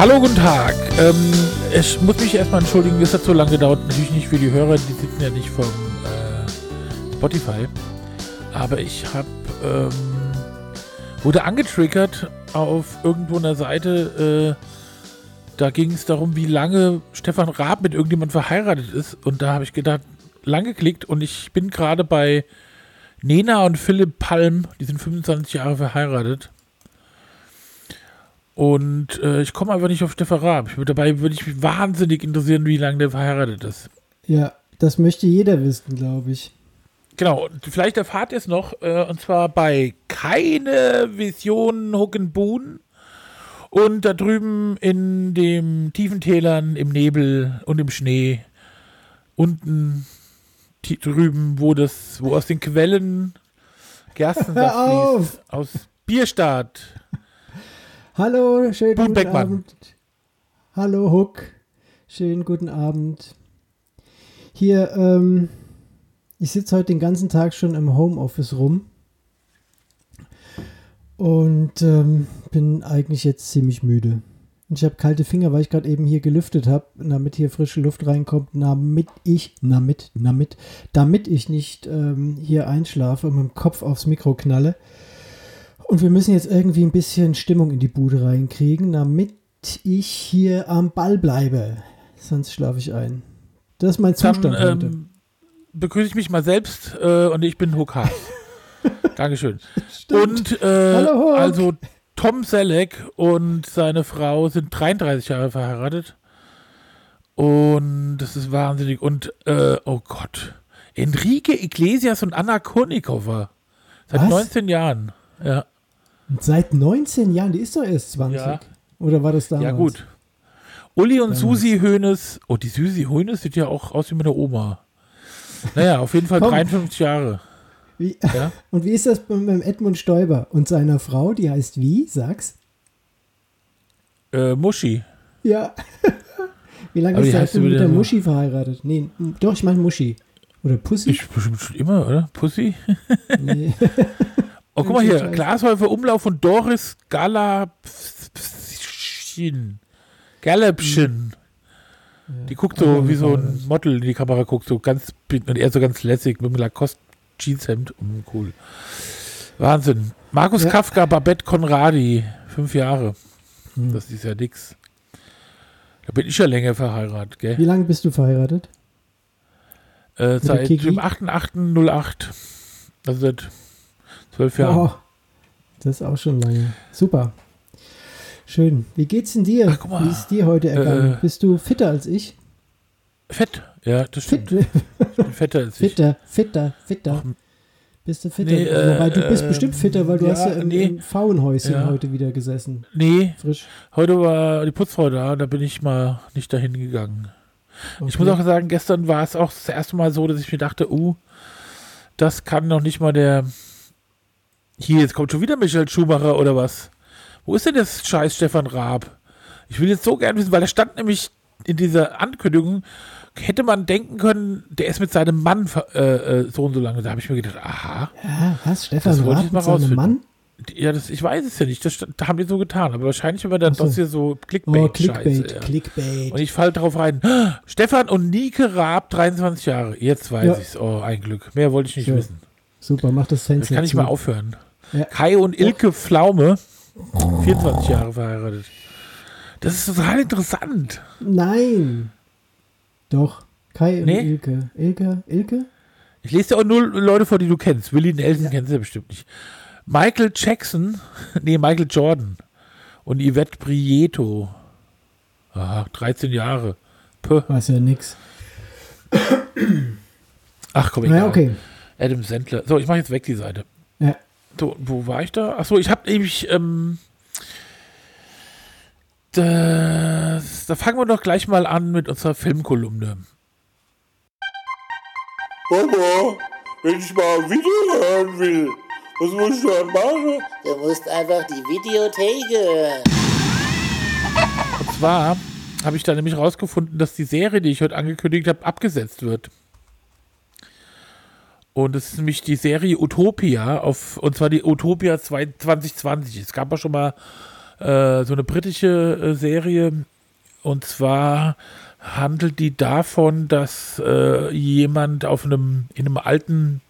Hallo, guten Tag. Ähm, ich muss mich erstmal entschuldigen, es hat so lange gedauert. Natürlich nicht für die Hörer, die sitzen ja nicht vom äh, Spotify. Aber ich habe ähm, wurde angetriggert auf irgendwo einer Seite. Äh, da ging es darum, wie lange Stefan Raab mit irgendjemand verheiratet ist. Und da habe ich gedacht, lang geklickt und ich bin gerade bei Nena und Philipp Palm, die sind 25 Jahre verheiratet. Und äh, ich komme einfach nicht auf Stefan Raab. Dabei würde ich mich wahnsinnig interessieren, wie lange der verheiratet ist. Ja, das möchte jeder wissen, glaube ich. Genau, vielleicht erfahrt ihr es noch, äh, und zwar bei Keine Vision Huckenbuhn. Und da drüben in den tiefen Tälern, im Nebel und im Schnee, unten drüben, wo das, wo aus den Quellen Gerstensaft fließt, aus Bierstadt. Hallo, schönen guten Beckmann. Abend. Hallo Huck, schönen guten Abend. Hier, ähm, ich sitze heute den ganzen Tag schon im Homeoffice rum und ähm, bin eigentlich jetzt ziemlich müde. Und ich habe kalte Finger, weil ich gerade eben hier gelüftet habe, damit hier frische Luft reinkommt, damit ich, damit, damit, damit ich nicht ähm, hier einschlafe und mit dem Kopf aufs Mikro knalle. Und wir müssen jetzt irgendwie ein bisschen Stimmung in die Bude reinkriegen, damit ich hier am Ball bleibe. Sonst schlafe ich ein. Das ist mein Zustand Dann heute. ähm, begrüße ich mich mal selbst äh, und ich bin Huck Haas. Dankeschön. Stimmt. Und äh, Hallo, also Tom Selleck und seine Frau sind 33 Jahre verheiratet. Und das ist wahnsinnig. Und, äh, oh Gott. Enrique Iglesias und Anna Kurnikova. Seit Was? 19 Jahren. Ja, Seit 19 Jahren, die ist doch erst 20. Ja. Oder war das damals? ja gut. Uli und Damals. Susi Hoeneß. Oh, die Susi Hoeneß sieht ja auch aus wie meine Oma. Naja, auf jeden Fall Komm. 53 Jahre. Wie, Ja. und wie ist das beim Edmund Stoiber und seiner Frau? Die heißt wie? Sag's. Äh, Muschi. Ja. wie lange Aber ist er denn mit der so- Muschi verheiratet? Nee, doch, ich meine Muschi. Oder Pussy? Ich bestimmt schon immer, oder? Pussy? Nee. Oh, guck mal hier. Glashäufer Umlauf von Doris Galapschin. Galapschin. Die guckt so wie so ein. Model in die Kamera, guckt so ganz, und er so ganz lässig mit einem Lacoste Jeanshemd. Mm, cool. Wahnsinn. Markus Ja. Kafka, Babette Conradi. Fünf Jahre. Hm. Das ist ja nix. Da bin ich ja länger verheiratet, gell? Wie lange bist du verheiratet? Äh, seit dem 8.8.08. Also seit zwölf Jahren. Oh, das ist auch schon lange. Super. Schön. Wie geht's denn dir? Ach. Wie ist dir heute ergangen? Äh, Bist du fitter als ich? Fett. Ja, das Fit, stimmt. Ich bin fetter als ich. fitter, fitter, fitter. Bist du fitter? Nee, äh, Wobei du bist äh, bestimmt fitter, weil du ja, hast ja im, nee. im Frauenhäuschen Ja. heute wieder gesessen. Nee, Frisch. heute war die Putzfrau da, da bin ich mal nicht dahin gegangen. Ich Okay. muss auch sagen, gestern war es auch das erste Mal so, dass ich mir dachte, uh, das kann noch nicht mal der. Hier, jetzt kommt schon wieder Michael Schumacher oder was? Wo ist denn das scheiß Stefan Raab? Ich will jetzt so gern wissen, weil da stand nämlich in dieser Ankündigung, hätte man denken können, der ist mit seinem Mann äh, äh, so und so lange. Da habe ich mir gedacht, aha, Ja, was? Stefan Das wollte Raab ich mal rausfinden. Mann? ja, das, ich weiß es ja nicht, das, stand- da haben die so getan, aber wahrscheinlich war dann Ach so. das hier so Oh, Clickbait-Scheiße. Clickbait, ja. Clickbait. Und ich falle drauf rein. Stefan und Nike Raab, 23 Jahre. Jetzt weiß Ja. ich's. Oh, ein Glück. Mehr wollte ich nicht So. wissen. Super, mach das Jetzt Fenster kann ich mal aufhören. Ja. Kai und Ilke Pflaume, 24 Jahre verheiratet. Das ist total interessant. Nein. Doch. Kai und Nee? Ilke. Ilke? Ilke? Ich lese dir auch nur Leute vor, die du kennst. Willi Nelson Ja. kennst du ja bestimmt nicht. Michael Jackson, nee, Michael Jordan und Yvette Prieto. Ah, 13 Jahre. Puh. Weiß ja nix. Ach komm, Naja, egal. okay. Adam Sandler. So, ich mache jetzt weg die Seite. So, wo war ich da? Achso, ich habe nämlich, ähm, das, da fangen wir doch gleich mal an mit unserer Filmkolumne. Papa, wenn ich mal ein Video hören will, was muss ich dann machen? Du musst einfach die Videothek hören. Und zwar habe ich da nämlich rausgefunden, dass die Serie, die ich heute angekündigt habe, abgesetzt wird. Und es ist nämlich die Serie Utopia, auf, und zwar die Utopia 2020. Es gab ja schon mal äh, so eine britische äh, Serie. Und zwar handelt die davon, dass äh, jemand auf einem, in einem alten,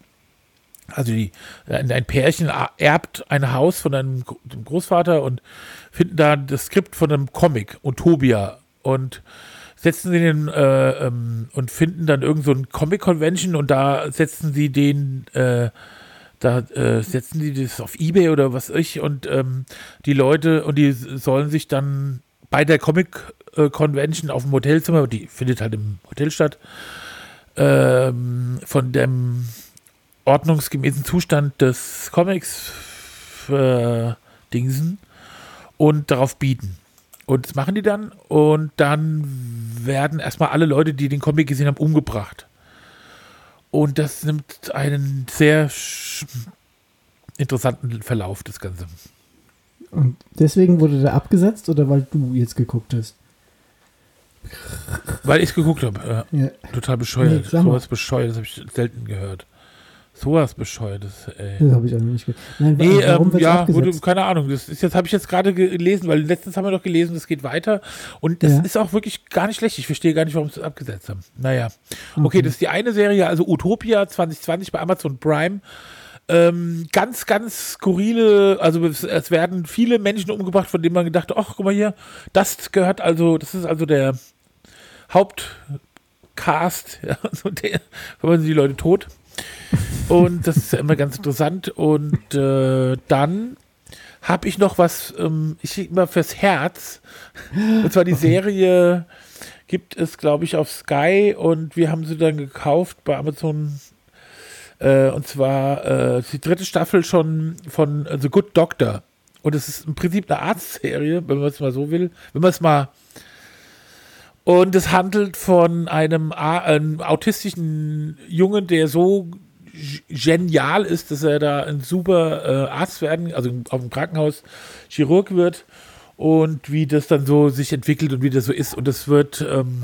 also die, ein Pärchen erbt ein Haus von einem Großvater und finden da das Skript von einem Comic, Utopia. Und setzen sie den äh, ähm, und finden dann irgend so ein Comic-Convention und da setzen sie den, äh, da äh, setzen die das auf Ebay oder was ich und ähm, die Leute und die sollen sich dann bei der Comic-Convention auf dem Hotelzimmer, die findet halt im Hotel statt, ähm, von dem ordnungsgemäßen Zustand des Comics äh, dingsen und darauf bieten. Und das machen die dann und dann werden erstmal alle Leute, die den Comic gesehen haben, umgebracht. Und das nimmt einen sehr interessanten Verlauf, das Ganze. Und deswegen wurde der abgesetzt oder weil du jetzt geguckt hast? Weil ich es geguckt habe. Ja. Ja. Total bescheuert. Nee, so was bescheuert, das habe ich selten gehört. Sowas bescheuertes, ey. Das habe ich auch nicht gehört. Nein, nee, ähm, ja, wurde, keine Ahnung. Das ist jetzt habe ich jetzt gerade gelesen, weil letztens haben wir doch gelesen, es geht weiter. Und das ja. ist auch wirklich gar nicht schlecht. Ich verstehe gar nicht, warum sie es abgesetzt haben. Naja. Okay. okay, das ist die eine Serie, also Utopia 2020 bei Amazon Prime. Ähm, ganz, ganz skurrile, also es, es, werden viele Menschen umgebracht, von denen man gedacht, ach, guck mal hier, das gehört also, das ist also der Hauptcast, ja, so der, wenn man die Leute tot. Und das ist ja immer ganz interessant. Und äh, dann habe ich noch was, ähm, ich immer fürs Herz. Und zwar die. Serie gibt es, glaube ich, auf Sky und wir haben sie dann gekauft bei Amazon. Äh, und zwar äh, die dritte Staffel schon von The Good Doctor. Und es ist im Prinzip eine Arztserie, wenn man es mal so will. Wenn man es mal. Und es handelt von einem, einem autistischen Jungen, der so genial ist, dass er da ein super äh, Arzt werden, also auf dem Krankenhaus Chirurg wird und wie das dann so sich entwickelt und wie das so ist. Und das wird, ähm,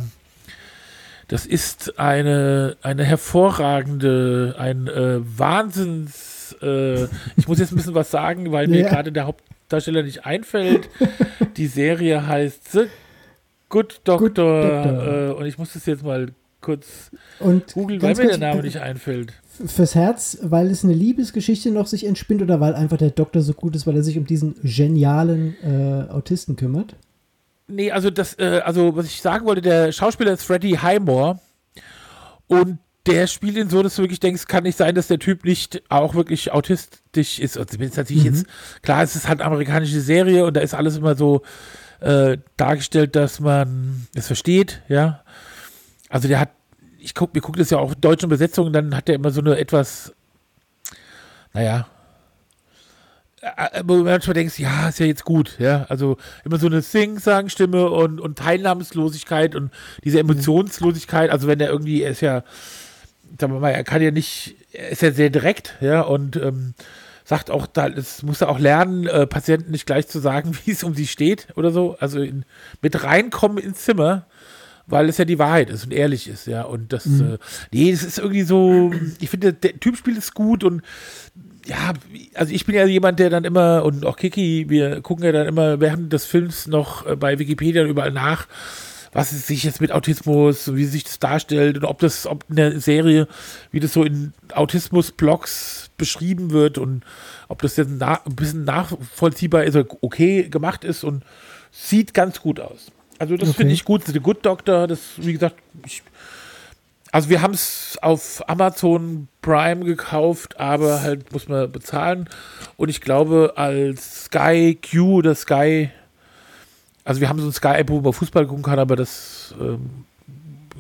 das ist eine, eine hervorragende, ein äh, Wahnsinns, äh, ich muss jetzt ein bisschen was sagen, weil mir ja. gerade der Hauptdarsteller nicht einfällt. Die Serie heißt The Good Doctor, Good Doctor. Äh, und ich muss das jetzt mal kurz und googeln, weil mir der Name nicht einfällt fürs Herz, weil es eine Liebesgeschichte noch sich entspinnt oder weil einfach der Doktor so gut ist, weil er sich um diesen genialen äh, Autisten kümmert? Nee, also das, äh, also was ich sagen wollte, der Schauspieler ist Freddie Highmore und der spielt ihn so, dass du wirklich denkst, kann nicht sein, dass der Typ nicht auch wirklich autistisch ist. Also ist natürlich mhm. jetzt, klar, es ist halt amerikanische Serie und da ist alles immer so äh, dargestellt, dass man es versteht, ja. Also der hat ich gucke, mir guckt das ja auch in deutschen Besetzungen, dann hat er immer so eine etwas, naja, äh, äh, wo du manchmal denkst, ja, ist ja jetzt gut, ja, also immer so eine Sing-Sang-Stimme und, und Teilnahmslosigkeit und diese Emotionslosigkeit, also wenn er irgendwie, er ist ja, sagen wir mal, er kann ja nicht, er ist ja sehr direkt, ja, und ähm, sagt auch, da es muss er auch lernen, äh, Patienten nicht gleich zu sagen, wie es um sie steht oder so, also in, mit reinkommen ins Zimmer, weil es ja die Wahrheit ist und ehrlich ist, ja. Und das, mhm. äh, nee, das ist irgendwie so, ich finde, der Typ spielt es gut und ja, also ich bin ja jemand, der dann immer, und auch Kiki, wir gucken ja dann immer während des Films noch äh, bei Wikipedia überall nach, was es sich jetzt mit Autismus, wie sich das darstellt und ob das, ob in der Serie, wie das so in Autismus-Blogs beschrieben wird und ob das jetzt ein bisschen nachvollziehbar ist, okay gemacht ist und sieht ganz gut aus. Also das okay. finde ich gut. The Good Doctor, das, wie gesagt, ich, also wir haben es auf Amazon Prime gekauft, aber halt muss man bezahlen. Und ich glaube, als Sky Q oder Sky, also wir haben so ein Sky-App, wo man Fußball gucken kann, aber das ähm,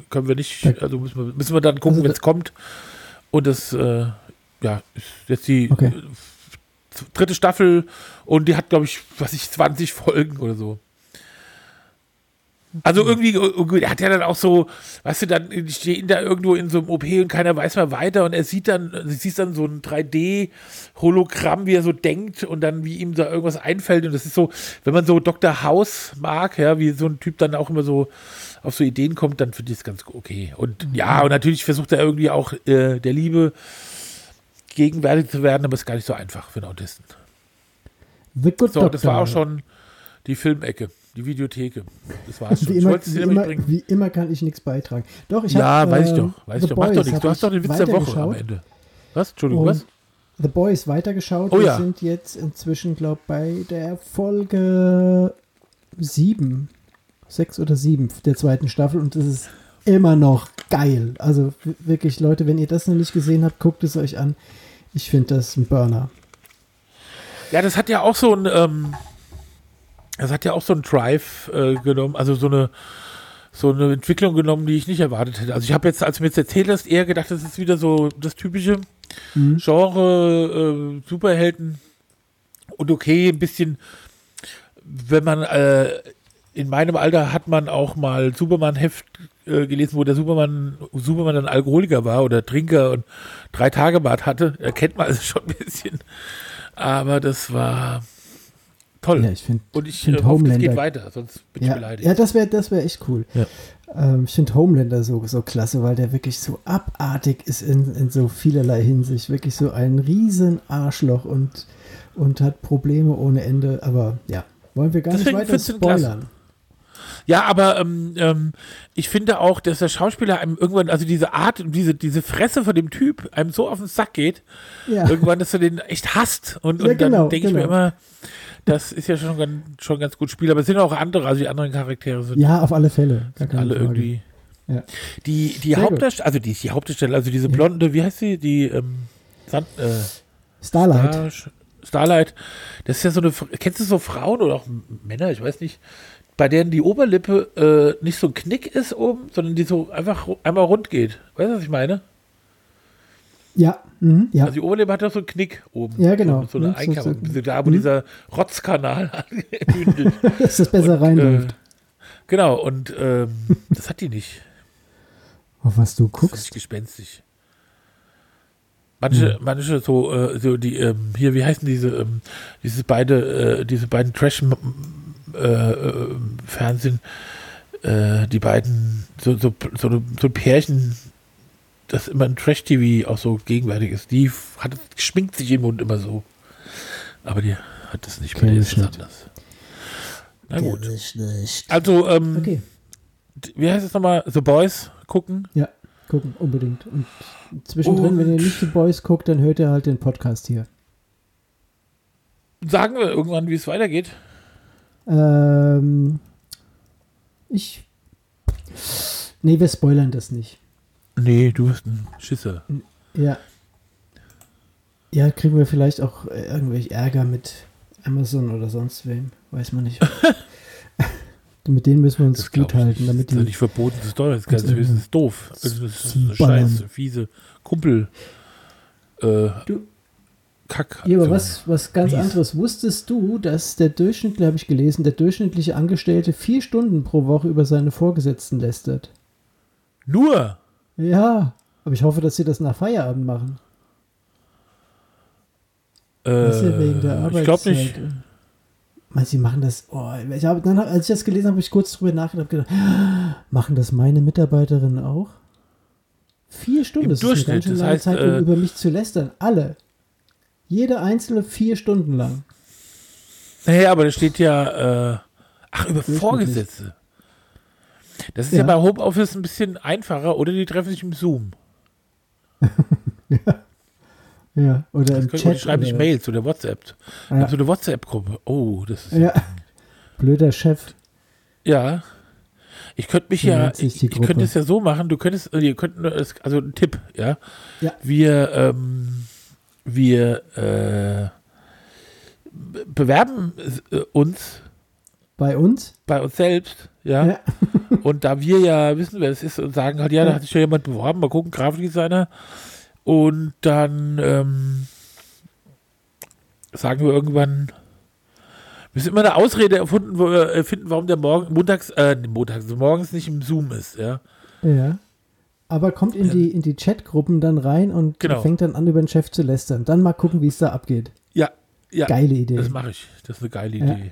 können wir nicht, also müssen wir, müssen wir dann gucken, also, wenn es kommt. Und das, äh, ja, ist jetzt die okay. dritte Staffel und die hat, glaube ich, was ich, 20 Folgen oder so. Also irgendwie, er hat ja dann auch so, weißt du, dann stehen da irgendwo in so einem OP und keiner weiß mal weiter und er sieht dann, du siehst dann so ein 3D-Hologramm, wie er so denkt und dann wie ihm da irgendwas einfällt und das ist so, wenn man so Dr. House mag, ja, wie so ein Typ dann auch immer so auf so Ideen kommt, dann finde ich es ganz okay. Und ja, und natürlich versucht er irgendwie auch äh, der Liebe gegenwärtig zu werden, aber es ist gar nicht so einfach für einen Autisten. so, das war auch schon Die Filmecke, die Videotheke. Das war's schon. Wie immer, wie, immer, wie immer kann ich nichts beitragen. Doch, ich Ja, hab, weiß ich äh, doch. Weiß The ich doch. Mach doch nichts. Du hast doch den Witz der Woche am. Ende. Was? Entschuldigung, Und was? The Boys weitergeschaut. Oh Wir ja. sind jetzt inzwischen, glaube ich, bei der Folge 7, 6 oder 7 der zweiten Staffel und es ist immer noch geil. Also wirklich, Leute, wenn ihr das noch nicht gesehen habt, guckt es euch an. Ich finde das ein Burner. Ja, das hat ja auch so ein, ähm, das hat ja auch so ein Drive äh, genommen, also so eine, so eine Entwicklung genommen, die ich nicht erwartet hätte. Also ich habe jetzt, als du mir jetzt erzählt hast, eher gedacht, das ist wieder so das typische Mhm. Genre, äh, Superhelden und okay, ein bisschen, wenn man, äh, in meinem Alter hat man auch mal Superman-Heft äh, gelesen, wo der Superman, Superman dann Alkoholiker war oder Trinker und drei Tage Bart hatte. Erkennt man also schon ein bisschen. Aber das war toll. Ja, ich finde und ich find äh, hoffe, es Homelander- geht weiter, sonst bin ich ja, beleidigt. ja, das wäre das wär echt cool. Ja. Ähm, ich finde Homelander so, so klasse, weil der wirklich so abartig ist in, in so vielerlei Hinsicht. Wirklich so ein riesen Arschloch und, und hat Probleme ohne Ende. Aber ja, wollen wir gar Deswegen nicht weiter klasse. spoilern. Ja, aber ähm, ähm, ich finde auch, dass der Schauspieler einem irgendwann, also diese Art, diese, diese Fresse von dem Typ einem so auf den Sack geht, Ja, irgendwann, dass du den echt hasst. Und, Ja, und dann genau, denke ich mir genau. immer, das ist ja schon ganz, schon ganz gut Spiel. Aber es sind auch andere, also die anderen Charaktere sind ja auf alle Fälle. Keine alle Frage. irgendwie. Ja. Die, die Hauptdarsteller, also die, die Hauptdarsteller, also diese blonde, wie heißt sie? Die ähm, Sand, äh, Starlight. Star, Starlight. Das ist ja so eine, kennst du so Frauen oder auch Männer, ich weiß nicht, bei denen die Oberlippe äh, nicht so ein Knick ist oben, sondern die so einfach einmal rund geht. Weißt du, was ich meine? Ja, mhm, ja. Also die Oberlippe hat doch so einen Knick oben. Ja, genau. So, so eine Ja, so- so- da, wo Mhm. dieser Rotzkanal angebündelt. dass das besser Und, reinläuft. Äh, genau, und ähm, das hat die nicht. Auf was du Das ist guckst. gespenstig. Manche, Hm. manche so, äh, so die, ähm, hier, wie heißen diese, ähm, diese beide, äh, diese beiden Trash äh, äh, äh, die beiden, so, so, so, so ein Pärchen, das immer in Trash-TV auch so gegenwärtig ist, die hat, schminkt sich im Mund immer so. Aber die hat das nicht, der ich ist nicht. anders. Na gut. Also, ähm, Okay, wie heißt es nochmal? The Boys gucken. ja, gucken, unbedingt. Und zwischendrin, wenn ihr Und- nicht The Boys guckt, dann hört ihr halt den Podcast hier. Sagen wir irgendwann, wie es weitergeht. Ähm, ich. Nee, wir spoilern das nicht. Nee, du bist ein Schisser. Ja. Ja, kriegen wir vielleicht auch äh, irgendwelche Ärger mit Amazon oder sonst wem. Weiß man nicht. Mit denen müssen wir uns gut halten, damit das ist nicht verboten, das ist doch das, ist, irgendwie doof. Das ist eine zuballern. scheiß, fiese Kumpel. Äh, Du- Kack. Ja, aber was, was ganz Mies. anderes. Wusstest du, dass der durchschnittliche, habe ich gelesen, der durchschnittliche Angestellte vier Stunden pro Woche über seine Vorgesetzten lästert? Nur. Ja, aber ich hoffe, dass sie das nach Feierabend machen. Das ist ja wegen der Äh, ich glaube nicht. Meinst du, sie machen das? Oh, ich hab, dann, als ich das gelesen habe, habe ich kurz drüber nachgedacht. gedacht, machen das meine Mitarbeiterinnen auch? Vier Stunden, Im das ist eine ganz schön lange heißt, Zeit, um äh, über mich zu lästern. Alle. Jede einzelne vier Stunden lang. Naja, aber da steht ja, äh, ach, über. Vorgesetzte. Das ist ja. Ja. bei Homeoffice ein bisschen einfacher oder die treffen sich im Zoom. Ja, oder Das im können, Chat. die schreiben sich Mails oder WhatsApp. Ja. so eine WhatsApp-Gruppe. Oh, das ist Ja. Blöder Chef. Ja. Ich könnte mich ja, ich, ich könnte es ja so machen, du könntest, äh, ihr könnt, also ein Tipp, ja. Ja. Wir, ähm, wir äh, be- bewerben äh, uns Bei uns? bei uns selbst, ja. Ja. Und da wir ja wissen, wer es ist und sagen halt, ja, da Ja. hat sich ja jemand beworben, mal gucken, Grafikdesigner. Und dann ähm, sagen wir irgendwann, wir müssen immer eine Ausrede erfunden, wo wir äh, finden, warum der morgen, montags, äh, montags, also morgens nicht im Zoom ist, ja. Ja. Aber kommt in die, in die Chatgruppen dann rein und Genau. fängt dann an, über den Chef zu lästern. Dann mal gucken, wie es da abgeht. Ja, ja. Geile Idee. Das mache ich. Das ist eine geile Ja. Idee. Die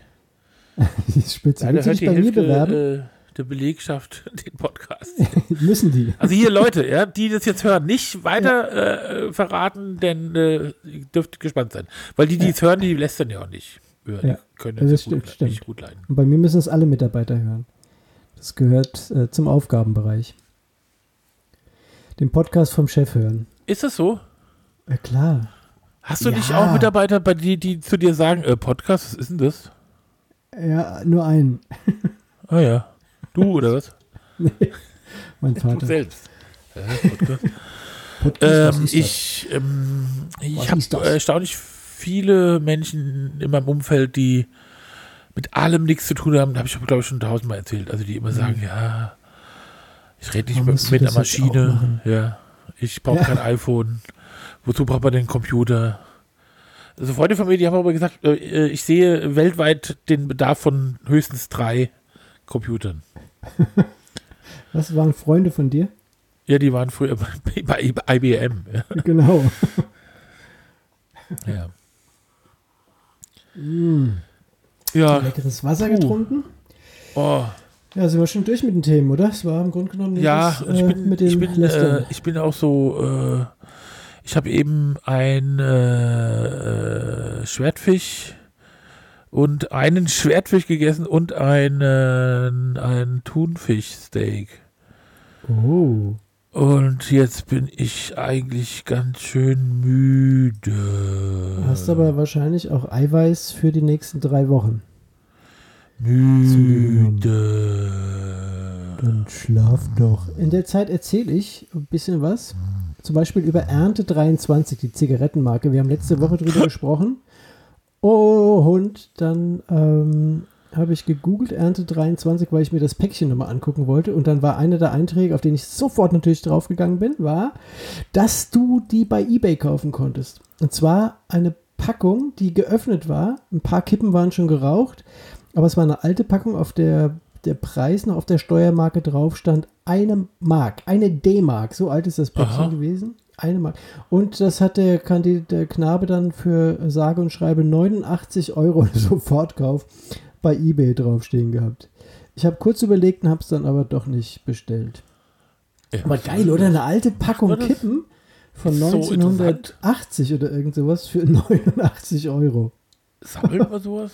ist spitze. Leider Willst du hört dich die bei mir Hälfte bewerben? äh, der Belegschaft den Podcast. Müssen die. Also hier Leute, ja, die das jetzt hören, nicht weiter äh, verraten, denn äh, ihr dürft gespannt sein. Weil die, die es hören, die lästern ja auch nicht. hören. Ja. Die können Ja, das das stimmt, gut, stimmt. nicht gut leiden. Und bei mir müssen es alle Mitarbeiter hören. Das gehört äh, zum Aufgabenbereich. Den Podcast vom Chef hören. Ist das so? Ja, klar. Hast du nicht Ja. auch Mitarbeiter, bei die, die zu dir sagen, äh, Podcast, was ist denn das? Ja, nur einen. Ah ja. Du oder was? Mein Du Vater. selbst. Äh, Podcast. Podcast, ähm, das? ich ähm, ich habe erstaunlich viele Menschen in meinem Umfeld, die mit allem nichts zu tun haben. Da habe ich, glaube ich, schon tausendmal erzählt. Also die immer sagen, ja, ich rede nicht mit, du mit einer Maschine. Ja, ich brauche Ja. kein iPhone. Wozu braucht man den Computer? Also Freunde von mir, die haben aber gesagt, äh, ich sehe weltweit den Bedarf von höchstens drei Computern. Was waren Freunde von dir? Ja, die waren früher bei, bei IBM. Ja. Genau. ja. Mm. ja. Leckeres Wasser Puh. getrunken. Oh. Ja, sind wir schon durch mit den Themen, oder? Es war im Grunde genommen Ja, das, ich äh, bin, mit dem ich bin, äh, ich bin auch so, äh, ich habe eben ein äh, äh, Schwertfisch und einen Schwertfisch gegessen und einen, ein Thunfischsteak. oh. Und jetzt bin ich eigentlich ganz schön müde. Du hast aber wahrscheinlich auch Eiweiß für die nächsten drei Wochen. müde. Dann schlaf doch. In der Zeit erzähle ich ein bisschen was. Zum Beispiel über Ernte 23, die Zigarettenmarke. Wir haben letzte Woche drüber gesprochen. Oh, und dann ähm, habe ich gegoogelt Ernte 23, weil ich mir das Päckchen nochmal angucken wollte. Und dann war einer der Einträge, auf den ich sofort natürlich draufgegangen bin, war, dass du die bei eBay kaufen konntest. Und zwar eine Packung, die geöffnet war. Ein paar Kippen waren schon geraucht. Aber es war eine alte Packung, auf der der Preis noch auf der Steuermarke drauf stand. Eine Mark, eine D-Mark. So alt ist das Päckchen Aha. gewesen. Eine Mark. Und das hat der, Kandi- der Knabe dann für sage und schreibe 89 Euro Sofortkauf bei eBay draufstehen gehabt. Ich habe kurz überlegt und habe es dann aber doch nicht bestellt. Ja. Aber geil, oder? Eine alte Packung Kippen von Ist so 1980 oder irgend sowas für 89 Euro. Sammelt man sowas?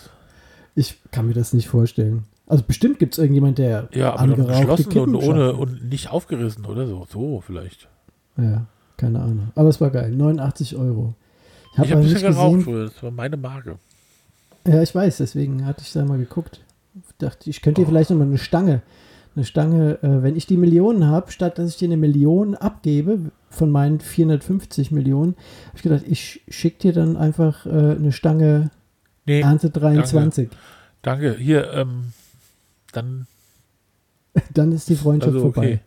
Ich kann mir das nicht vorstellen. Also bestimmt gibt es irgendjemand, der Ja, aber geschlossen und ohne und nicht aufgerissen oder so. So vielleicht. Ja, keine Ahnung. Aber es war geil. 89 Euro. Ich habe ich aber ein nicht bisschen geraucht gesehen. früher. Das war meine Marke. Ja, ich weiß, deswegen hatte ich da mal geguckt. Dachte, ich könnte dir vielleicht nochmal eine Stange, eine Stange, äh, wenn ich die Millionen habe, statt dass ich dir eine Million abgebe von meinen 450 Millionen, habe ich gedacht, ich schicke dir dann einfach äh, eine Stange Nee, Ernte 23. danke. Hier, ähm, dann, Dann ist die Freundschaft also vorbei.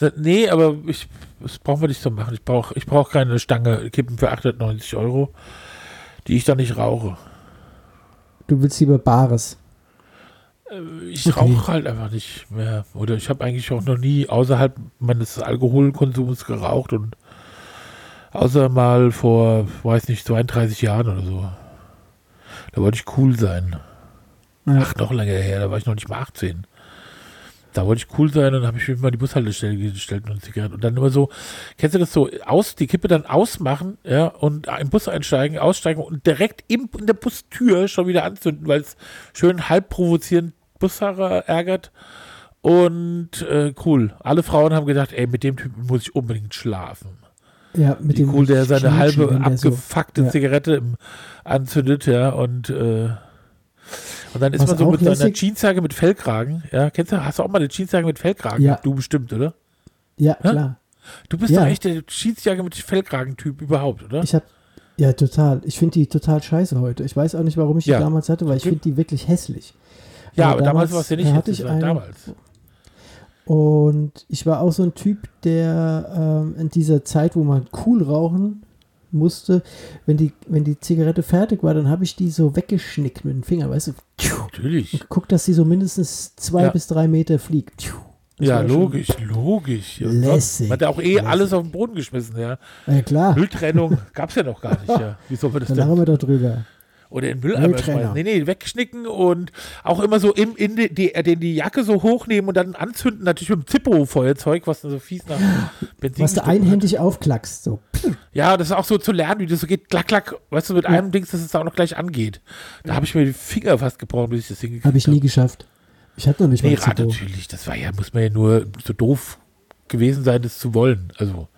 okay. Nee, aber ich, das brauchen wir nicht so machen. Ich brauche ich brauch keine Stange Kippen für 890 Euro, die ich dann nicht rauche. Du willst lieber Bares. Äh, Ich Okay. rauche halt einfach nicht mehr. Oder ich habe eigentlich auch noch nie außerhalb meines Alkoholkonsums geraucht und außer mal vor, weiß nicht, 32 Jahren oder so. Da wollte ich cool sein. Ach, noch länger her, da war ich noch nicht mal 18. Da wollte ich cool sein und dann habe ich mich mal die Bushaltestelle gestellt und eine Zigarette. Und dann immer so, kennst du das so, aus, die Kippe dann ausmachen, ja, und im Bus einsteigen, aussteigen und direkt im, in der Bustür schon wieder anzünden, weil es schön halb provozierend Busfahrer ärgert. Und äh, cool. Alle Frauen haben gedacht, ey, mit dem Typen muss ich unbedingt schlafen. Ja, mit Wie dem cool der seine halbe der so- abgefuckte ja. Zigarette im, anzündet, ja, und, äh, und dann ist Was man so mit lässig- Jeansjacke mit Fellkragen, ja, kennst du, hast du auch mal eine Jeansjacke mit Fellkragen? Ja. Du bestimmt, oder? Ja, Hä? klar. Du bist Ja. doch echt der Jeansjacke mit Fellkragen-Typ überhaupt, oder? Ich habe ja total. Ich finde die total scheiße heute. Ich weiß auch nicht, warum ich die Ja. damals hatte, weil ich finde die wirklich hässlich. ja, aber aber damals damals war es ja nicht, hatte ich eine- damals. Und ich war auch so ein Typ, der ähm, in dieser Zeit, wo man cool rauchen musste, wenn die, wenn die Zigarette fertig war, dann habe ich die so weggeschnickt mit dem Finger, weißt du, Natürlich. und geguckt, dass sie so mindestens zwei Ja. bis drei Meter fliegt. Das Ja, logisch, logisch. Ja, Lässig. Man hat ja auch eh Lässig. alles auf den Boden geschmissen, ja. Ja klar, Mülltrennung gab's ja noch gar nicht, ja. Wie soll man das da denn? lachen wir doch drüber. Oder in den Mülleimer Mülltrenner. schmeißen. Nee, nee, wegschnicken und auch immer so im, in die, die, den die Jacke so hochnehmen und dann anzünden, natürlich mit dem Zippo-Feuerzeug, was dann so fies nach Benzin Was du gestunken hat. einhändig aufklackst. So. Ja, das ist auch so zu lernen, wie das so geht, klack, klack, weißt du, mit einem Dings, dass es auch noch gleich angeht. Da habe ich mir die Finger fast gebrochen, bis ich das hingekriegt Habe ich nie geschafft. Ich hatte noch nicht Nee, mal Zippo. natürlich, das war ja, muss man ja nur so doof gewesen sein, das zu wollen. Also.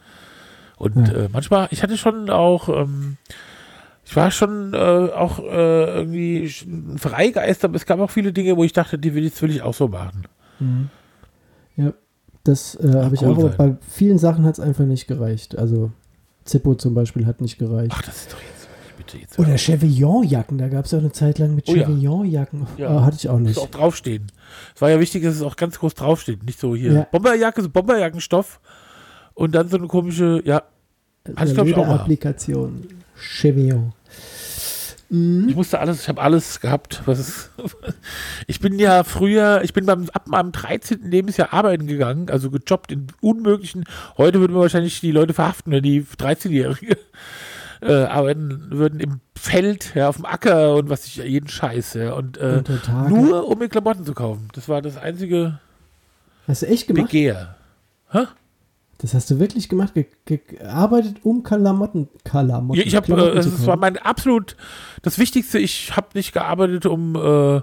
Und Ja. äh, manchmal, ich hatte schon auch, ähm, ich war schon äh, auch äh, irgendwie Freigeist, aber es gab auch viele Dinge, wo ich dachte, die will ich, das will ich auch so machen. Mhm. Ja, das äh, habe ich cool auch, sein. bei vielen Sachen hat es einfach nicht gereicht. Also Zippo zum Beispiel hat nicht gereicht. Ach, das ist doch jetzt bitte jetzt. Oder Chevillon-Jacken, da gab es auch eine Zeit lang mit Oh ja. Chevillon-Jacken. Ja. Ah, hatte ich auch muss nicht. auch draufstehen. Es war ja wichtig, dass es auch ganz groß draufsteht. Nicht so hier Ja. Bomberjacke, so Bomberjackenstoff und dann so eine komische, ja, hatte ich glaube ich auch. Applikation. Chevillon. Ich musste alles, ich habe alles gehabt, was. Ich bin ja früher, ich bin beim, ab meinem 13. Lebensjahr arbeiten gegangen, also gejobbt in unmöglichen. Heute würden wir wahrscheinlich die Leute verhaften, wenn die 13-Jährige äh, arbeiten würden im Feld, ja, auf dem Acker und was ich, jeden Scheiß, ja. Und, äh, nur um mir Klamotten zu kaufen. Das war das einzige Hast du echt gemacht? Begehr. Das hast du wirklich gemacht? Ge ge gearbeitet, um Kalamotten. Kalamotten. Ja, ich habe, Klamotten äh, das war mein absolut das Wichtigste. Ich habe nicht gearbeitet, um, äh,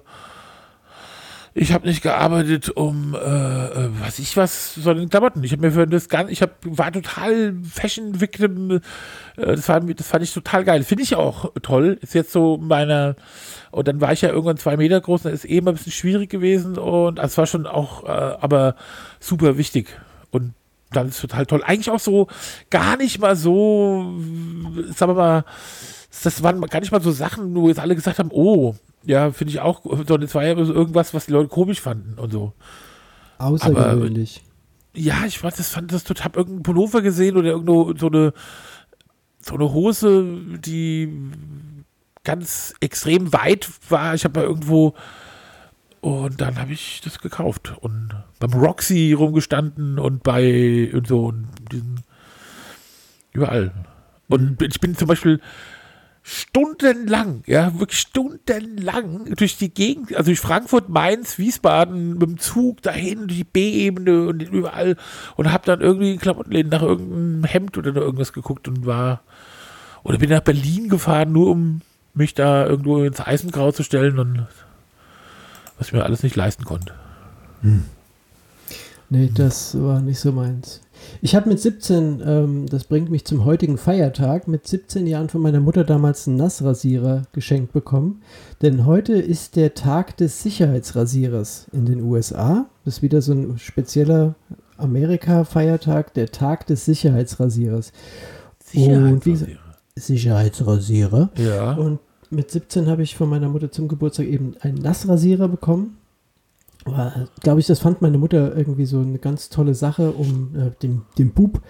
ich habe nicht gearbeitet, um, äh, äh, was ich was, sondern Klamotten. Ich habe mir für das Ganze, ich hab, war total Fashion Victim. Äh, das, war, das fand ich total geil. Finde ich auch toll. Ist jetzt so meiner. Und dann war ich ja irgendwann zwei Meter groß. Da ist eh immer ein bisschen schwierig gewesen und es war schon auch, äh, aber super wichtig. Und dann ist total toll. Eigentlich auch so gar nicht mal so, sagen wir mal, das waren gar nicht mal so Sachen, wo jetzt alle gesagt haben, oh, ja, finde ich auch, sondern es war ja so irgendwas, was die Leute komisch fanden und so. Außergewöhnlich. Ja, ich fand das, fand das total, hab irgendeinen Pullover gesehen oder irgendwo so eine, so eine Hose, die ganz extrem weit war. Ich habe mal irgendwo und dann habe ich das gekauft und beim Roxy rumgestanden und bei und so und diesen überall. Und ich bin zum Beispiel stundenlang, ja, wirklich stundenlang durch die Gegend, also durch Frankfurt, Mainz, Wiesbaden mit dem Zug dahin, durch die B-Ebene und überall und habe dann irgendwie in Klamottenläden nach irgendeinem Hemd oder irgendwas geguckt und war, oder bin nach Berlin gefahren, nur um mich da irgendwo ins Eisengrau zu stellen und was ich mir alles nicht leisten konnte. Nee, das war nicht so meins. Ich habe mit 17, ähm, das bringt mich zum heutigen Feiertag, mit 17 Jahren von meiner Mutter damals einen Nassrasierer geschenkt bekommen. Denn heute ist der Tag des Sicherheitsrasierers in den USA. Das ist wieder so ein spezieller Amerika-Feiertag, der Tag des Sicherheitsrasierers. Und wie Sicherheitsrasierer. Ja. Und mit 17 habe ich von meiner Mutter zum Geburtstag eben einen Nassrasierer bekommen. Glaube ich, das fand meine Mutter irgendwie so eine ganz tolle Sache, um äh, dem, dem Bub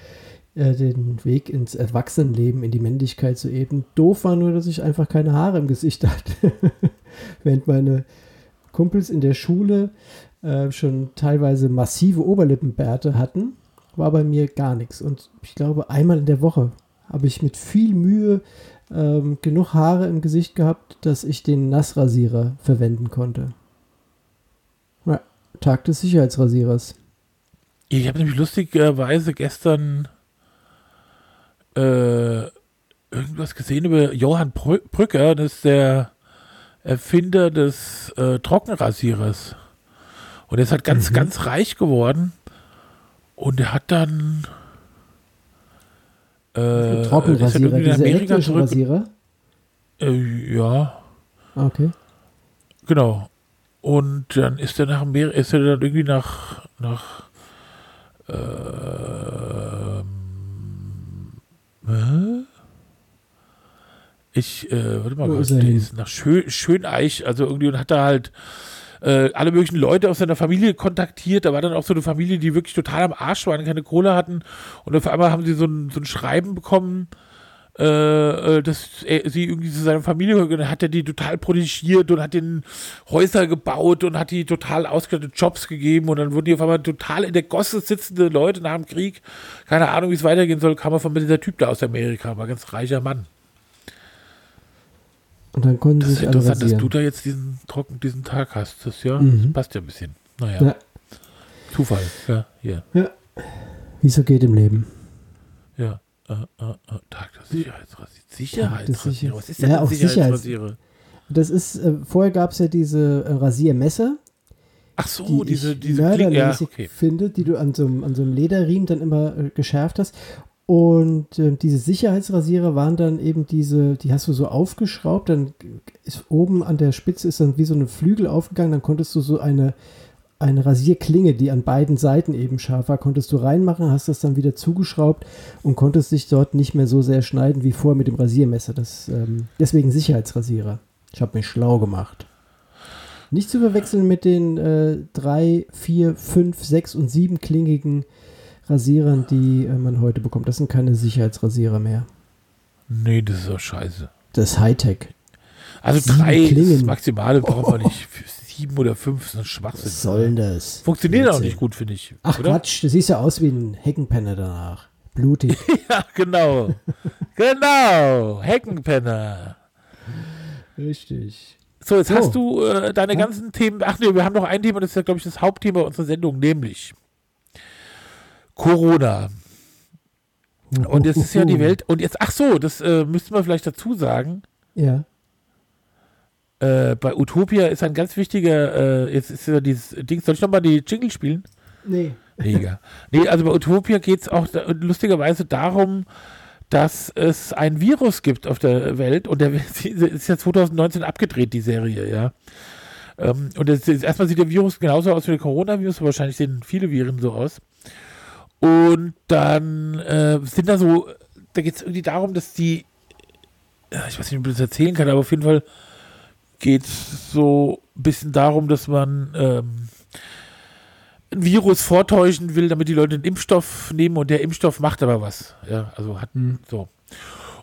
äh, den Weg ins Erwachsenenleben, in die Männlichkeit zu eben. Doof war nur, dass ich einfach keine Haare im Gesicht hatte. Während meine Kumpels in der Schule äh, schon teilweise massive Oberlippenbärte hatten, war bei mir gar nichts. Und ich glaube, einmal in der Woche habe ich mit viel Mühe ähm, genug Haare im Gesicht gehabt, dass ich den Nassrasierer verwenden konnte. Ja, Tag des Sicherheitsrasierers. Ich habe nämlich lustigerweise gestern äh, irgendwas gesehen über Johann Brü Brücker, das ist der Erfinder des äh, Trockenrasierers. Und er ist halt ganz, ganz reich geworden. Und er hat dann äh, Trockenrasierer, diese elektrischen. Rasierer. Äh, ja, Ah, Okay. Genau. Und dann ist er nach Amerika, ist er dann irgendwie nach, nach ähm, hä? ich, äh, warte mal, Wo was, ist er der ist nach Schö Schöneich, also irgendwie und hat da halt äh, alle möglichen Leute aus seiner Familie kontaktiert. Da war dann auch so eine Familie, die wirklich total am Arsch waren, keine Kohle hatten. Und auf einmal haben sie so ein, so ein Schreiben bekommen, äh, äh, dass er, sie irgendwie zu seiner Familie gehört. Und dann hat er die total protegiert und hat den Häuser gebaut und hat die total ausgestattete Jobs gegeben. Und dann wurden die auf einmal total in der Gosse sitzende Leute nach dem Krieg. Keine Ahnung, wie es weitergehen soll, kam von mit dieser Typ da aus Amerika. War ein ganz reicher Mann. Und dann konnten Das sie ist sich alle interessant, dass du rasieren. da jetzt diesen trocken, diesen Tag hast. Das ja, Mhm. das passt ja ein bisschen. Naja, Ja. Zufall. Ja, hier. Wie es so geht im Leben. Ja. Äh, äh, äh, Tag des Sicherheitsrasierer. Sicherheitsrasierer. Sicher- Was ist denn Ja, ein auch Sicherheitsrasierer? Das ist, äh, vorher gab es ja diese äh, Rasiermesser, Ach so, die diese, diese Klinge. Ja, okay. finde, die du an so, einem- an so einem Lederriemen dann immer äh, geschärft hast. Und äh, diese Sicherheitsrasierer waren dann eben diese, die hast du so aufgeschraubt, dann ist oben an der Spitze ist dann wie so eine Flügel aufgegangen, dann konntest du so eine, eine Rasierklinge, die an beiden Seiten eben scharf war, konntest du reinmachen, hast das dann wieder zugeschraubt und konntest dich dort nicht mehr so sehr schneiden wie vorher mit dem Rasiermesser. Das, ähm, deswegen Sicherheitsrasierer. Ich habe mich schlau gemacht. Nicht zu verwechseln mit den äh, drei, vier, fünf, sechs und sieben klingigen Rasierern, die äh, man heute bekommt. Das sind keine Sicherheitsrasierer mehr. Nee, das ist doch scheiße. Das ist Hightech. Also Sieben drei Klingen. das Maximale braucht man nicht. Für sieben oder fünf ist ein Schwachsinn. Was soll denn das? Funktioniert auch nicht gut, finde ich. Ach oder? Quatsch, du siehst ja aus wie ein Heckenpenner danach. Blutig. Ja, genau. genau. Heckenpenner. Richtig. So, jetzt So. hast du äh, deine Ja. ganzen Themen. Ach nee, wir haben noch ein Thema, das ist ja, glaube ich, das Hauptthema unserer Sendung, nämlich Corona. Und jetzt ist ja die Welt. Und jetzt, ach so, das äh, müssten wir vielleicht dazu sagen. Ja. Äh, bei Utopia ist ein ganz wichtiger, äh, jetzt ist ja dieses Ding, soll ich nochmal die Jingle spielen? Nee. Mega. nee, also bei Utopia geht es auch da, lustigerweise darum, dass es ein Virus gibt auf der Welt und der ist ja 2019 abgedreht, die Serie, ja. Ähm, und das erstmal sieht der Virus genauso aus wie der Coronavirus, wahrscheinlich sehen viele Viren so aus. Und dann äh, sind da so, da geht es irgendwie darum, dass die, ich weiß nicht, ob ich das erzählen kann, aber auf jeden Fall geht es so ein bisschen darum, dass man ähm, ein Virus vortäuschen will, damit die Leute einen Impfstoff nehmen und der Impfstoff macht aber was. Ja, also hat Hm. so.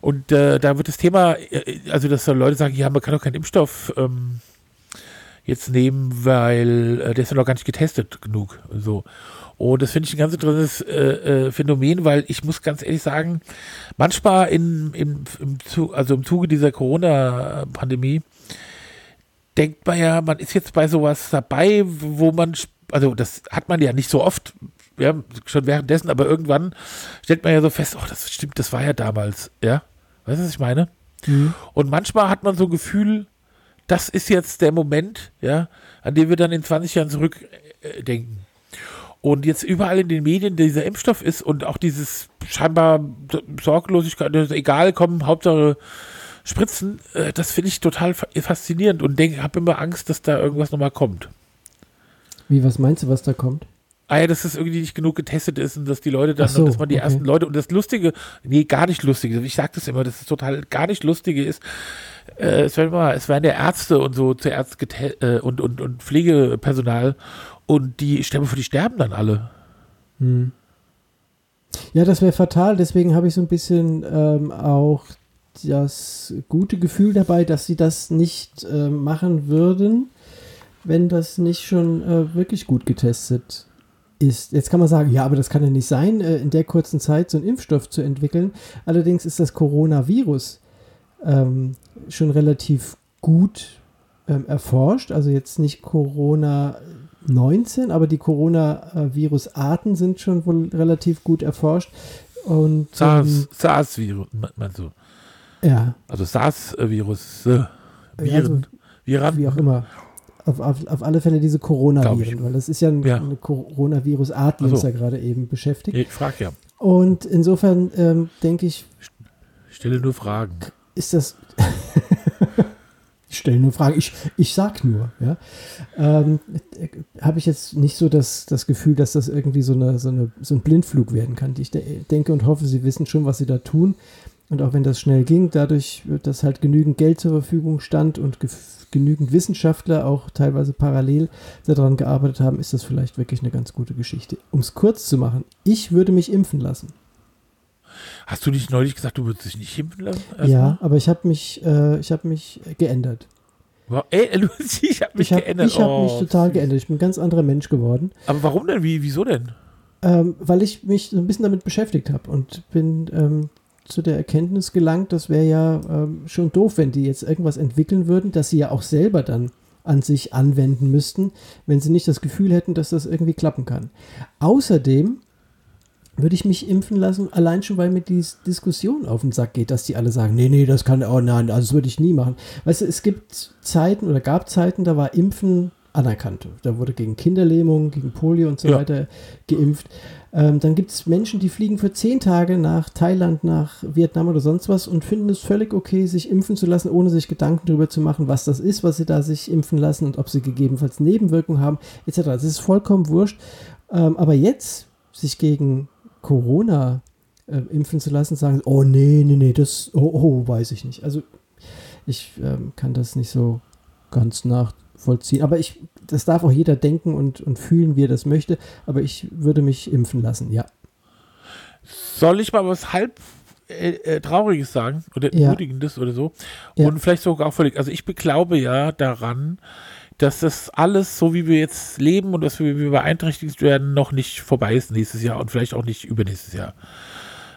Und äh, da wird das Thema, äh, also dass da Leute sagen, ja, man kann doch keinen Impfstoff ähm, jetzt nehmen, weil äh, der ist ja noch gar nicht getestet genug. So. Und das finde ich ein ganz interessantes äh, äh, Phänomen, weil ich muss ganz ehrlich sagen, manchmal in, im, im, Zu- also im Zuge dieser Corona-Pandemie denkt man ja, man ist jetzt bei sowas dabei, wo man, also das hat man ja nicht so oft, ja, schon währenddessen, aber irgendwann stellt man ja so fest, oh, das stimmt, das war ja damals, ja. Weißt du, was ich meine? Mhm. Und manchmal hat man so ein Gefühl, das ist jetzt der Moment, ja, an den wir dann in 20 Jahren zurückdenken. Und jetzt überall in den Medien dieser Impfstoff ist und auch dieses scheinbar Sorglosigkeit, das ist egal, kommen, Hauptsache Spritzen, äh, das finde ich total fa- faszinierend und habe immer Angst, dass da irgendwas nochmal kommt. Wie, was meinst du, was da kommt? Ah ja, dass es irgendwie nicht genug getestet ist und dass die Leute dann, so, dass man die okay. ersten Leute und das Lustige, nee, gar nicht Lustige, ich sage das immer, das ist total gar nicht Lustige ist, äh, es, werden mal, es werden ja Ärzte und so zuerst gete- äh, und, und, und Pflegepersonal und die sterben für die sterben dann alle. Hm. Ja, das wäre fatal. Deswegen habe ich so ein bisschen ähm, auch das gute Gefühl dabei, dass sie das nicht äh, machen würden, wenn das nicht schon äh, wirklich gut getestet ist. Jetzt kann man sagen, ja, aber das kann ja nicht sein, äh, in der kurzen Zeit so einen Impfstoff zu entwickeln. Allerdings ist das Coronavirus ähm, schon relativ gut ähm, erforscht. Also jetzt nicht Corona 19, aber die Coronavirus-Arten sind schon wohl relativ gut erforscht. Und SARS, ähm, SARS-Virus, meinst du? ja, Also SARS-Virus, äh, Viren, also, Viren. wie auch immer. Auf, auf, auf alle Fälle diese Coronaviren, weil das ist ja, ein, Ja. eine Coronavirus-Art, die so. uns da gerade eben beschäftigt. Ich frag ja, Und insofern ähm, denke ich, stelle nur Fragen. ist das. ich stelle nur Fragen, ich, ich sag nur, ja. Ähm, äh, Habe ich jetzt nicht so das, das Gefühl, dass das irgendwie so, eine, so, eine, so ein Blindflug werden kann. Ich de denke und hoffe, sie wissen schon, was sie da tun. Und auch wenn das schnell ging, dadurch, dass halt genügend Geld zur Verfügung stand und genügend Wissenschaftler auch teilweise parallel daran gearbeitet haben, ist das vielleicht wirklich eine ganz gute Geschichte. Um es kurz zu machen, ich würde mich impfen lassen. Hast du nicht neulich gesagt, du würdest dich nicht impfen lassen? Ja, aber ich habe mich, äh, ich habe mich geändert. Wow, ey, Lucy, ich habe mich ich habe geändert. ich hab Oh, mich total süß. geändert. Ich bin ein ganz anderer Mensch geworden, Aber warum denn? Wie, wieso denn? ähm, weil ich mich so ein bisschen damit beschäftigt habe und bin ähm, zu der Erkenntnis gelangt, das wäre ja ähm, schon doof, wenn die jetzt irgendwas entwickeln würden, dass sie ja auch selber dann an sich anwenden müssten, wenn sie nicht das Gefühl hätten, dass das irgendwie klappen kann. Außerdem würde ich mich impfen lassen, allein schon, weil mir die Diskussion auf den Sack geht, dass die alle sagen, nee, nee, das kann, oh nein, also das würde ich nie machen. Weißt du, es gibt Zeiten oder gab Zeiten, da war Impfen anerkannt. Da wurde gegen Kinderlähmung, gegen Polio und so Ja. weiter geimpft. Ähm, dann gibt es Menschen, die fliegen für zehn Tage nach Thailand, nach Vietnam oder sonst was und finden es völlig okay, sich impfen zu lassen, ohne sich Gedanken darüber zu machen, was das ist, was sie da sich impfen lassen und ob sie gegebenenfalls Nebenwirkungen haben, etc. Das ist vollkommen wurscht. Ähm, aber jetzt sich gegen Corona äh, impfen zu lassen, sagen, oh nee, nee, nee, das, oh, oh, weiß ich nicht. Also ich ähm, kann das nicht so ganz nachvollziehen. Aber ich, das darf auch jeder denken und, und fühlen, wie er das möchte. Aber ich würde mich impfen lassen, ja. Soll ich mal was halb äh, äh, Trauriges sagen oder Ja. Ermutigendes oder so? Ja. Und vielleicht sogar auch völlig. Also ich glaube ja daran, dass das alles, so wie wir jetzt leben und dass wir, beeinträchtigt werden, noch nicht vorbei ist nächstes Jahr und vielleicht auch nicht übernächstes Jahr.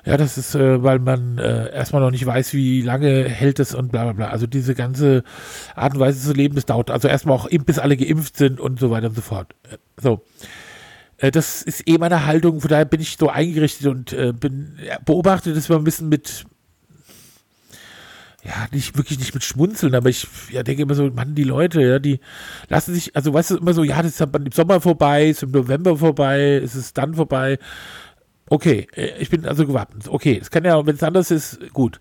Ja, das ist, äh, weil man äh, erstmal noch nicht weiß, wie lange hält es und bla bla bla. Also diese ganze Art und Weise zu leben, das dauert. Also erstmal auch, bis alle geimpft sind und so weiter und so fort. Äh, So. Äh, Das ist eh meine Haltung, von daher bin ich so eingerichtet und äh, bin, beobachte das mal ein bisschen mit, ja, nicht wirklich nicht mit Schmunzeln, aber ich ja, denke immer so, Mann, die Leute, ja, die lassen sich, also weißt du, immer so, ja, das ist im Sommer vorbei, ist im November vorbei, ist es dann vorbei. Okay, äh, ich bin also gewappnet. Okay, es kann ja, wenn es anders ist, gut.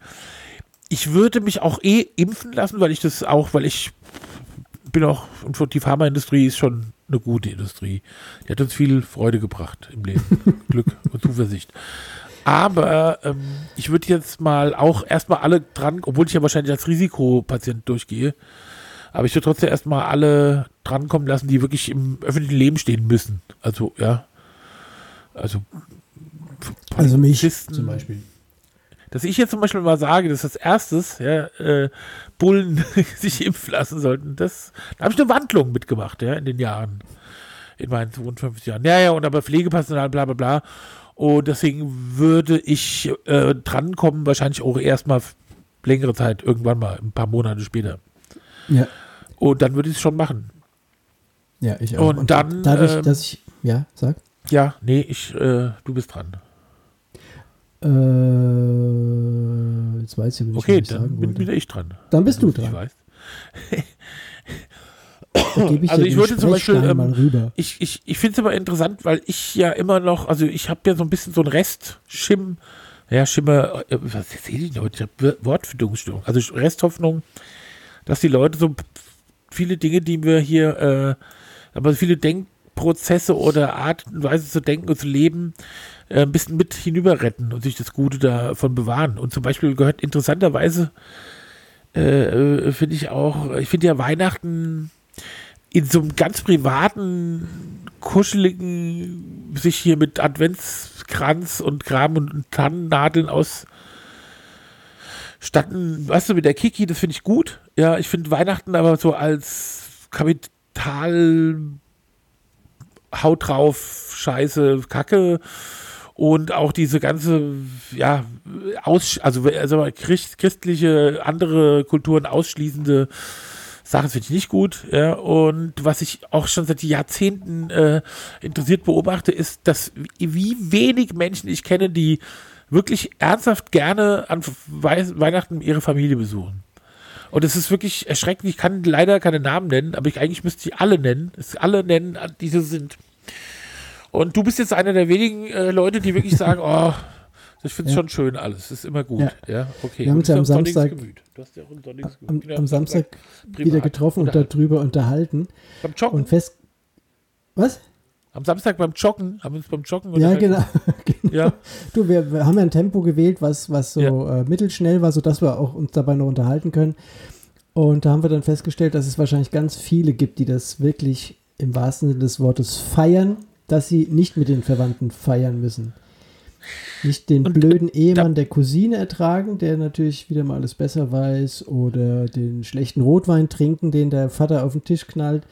Ich würde mich auch eh impfen lassen, weil ich das auch, weil ich bin auch, und die Pharmaindustrie ist schon eine gute Industrie. Die hat uns viel Freude gebracht im Leben. Glück und Zuversicht. Aber ähm, ich würde jetzt mal auch erstmal alle dran, obwohl ich ja wahrscheinlich als Risikopatient durchgehe, aber ich würde trotzdem erstmal alle drankommen lassen, die wirklich im öffentlichen Leben stehen müssen. Also, ja. Also, Also mich zum Beispiel. dass ich jetzt zum Beispiel mal sage, dass als erstes ja, äh, Bullen sich impfen lassen sollten, das, da habe ich eine Wandlung mitgemacht, ja, in den Jahren. In meinen 52 Jahren. Ja, ja, und aber Pflegepersonal, bla bla bla. Und deswegen würde ich äh, drankommen, wahrscheinlich auch erstmal längere Zeit, irgendwann mal, ein paar Monate später. Ja, Und dann würde ich es schon machen. ja, ich auch. Und dann, dadurch, ähm, dass ich, ja, sag. Ja, nee, ich, äh, du bist dran. Äh, jetzt weiß ich, nicht, Okay, was ich dann sagen bin wollte. wieder ich dran. Dann bist du Ich dran. weiß. Ich Also ich würde zum Beispiel, ähm. Ich, ich, ich finde es aber interessant, weil ich ja immer noch, also ich habe ja so ein bisschen so einen Restschim, ja, Schimmer, äh, was sehe ich denn heute? Ich habe Wortfindungsstörung. Also Resthoffnung, dass die Leute so viele Dinge, die wir hier, äh, aber viele Denkprozesse oder Art und Weise zu denken und zu leben, äh, ein bisschen mit hinüber retten und sich das Gute davon bewahren. Und zum Beispiel gehört interessanterweise, äh, äh, finde ich auch, ich finde ja Weihnachten in so einem ganz privaten, kuscheligen, sich hier mit Adventskranz und Kram und Tannennadeln ausstatten, weißt du, mit der Kiki, das finde ich gut. Ja, ich finde Weihnachten aber so als Kapital Haut drauf, Scheiße, Kacke und auch diese ganze, ja, aus, also, also christ, christliche, andere Kulturen ausschließende Sachen finde ich nicht gut. Ja. Und was ich auch schon seit Jahrzehnten äh, interessiert beobachte, ist, dass wie, wenig Menschen ich kenne, die wirklich ernsthaft gerne an Wei Weihnachten ihre Familie besuchen. Und es ist wirklich erschreckend. Ich kann leider keine Namen nennen, aber ich eigentlich müsste ich alle nennen. Es alle nennen, die so sind. Und du bist jetzt einer der wenigen äh, Leute, die wirklich sagen, oh, ich finde es Ja. schon schön alles. Es ist immer gut. Ja. Ja, okay. Wir haben uns ja am sonniges Samstag- Gemüt. Du hast ja Am. Ja, am Samstag wieder getroffen und darüber unterhalten Beim Joggen. und fest. Was? Am Samstag beim Joggen, haben wir uns beim Joggen Ja, unterhalten. genau. genau. Ja, Du, wir, wir haben ja ein Tempo gewählt, was, was so Ja. äh, mittelschnell war, sodass wir auch uns dabei noch unterhalten können. Und da haben wir dann festgestellt, dass es wahrscheinlich ganz viele gibt, die das wirklich im wahrsten Sinne des Wortes feiern, dass sie nicht mit den Verwandten feiern müssen. Nicht den Und, blöden Ehemann der Cousine ertragen, der natürlich wieder mal alles besser weiß, oder den schlechten Rotwein trinken, den der Vater auf den Tisch knallt.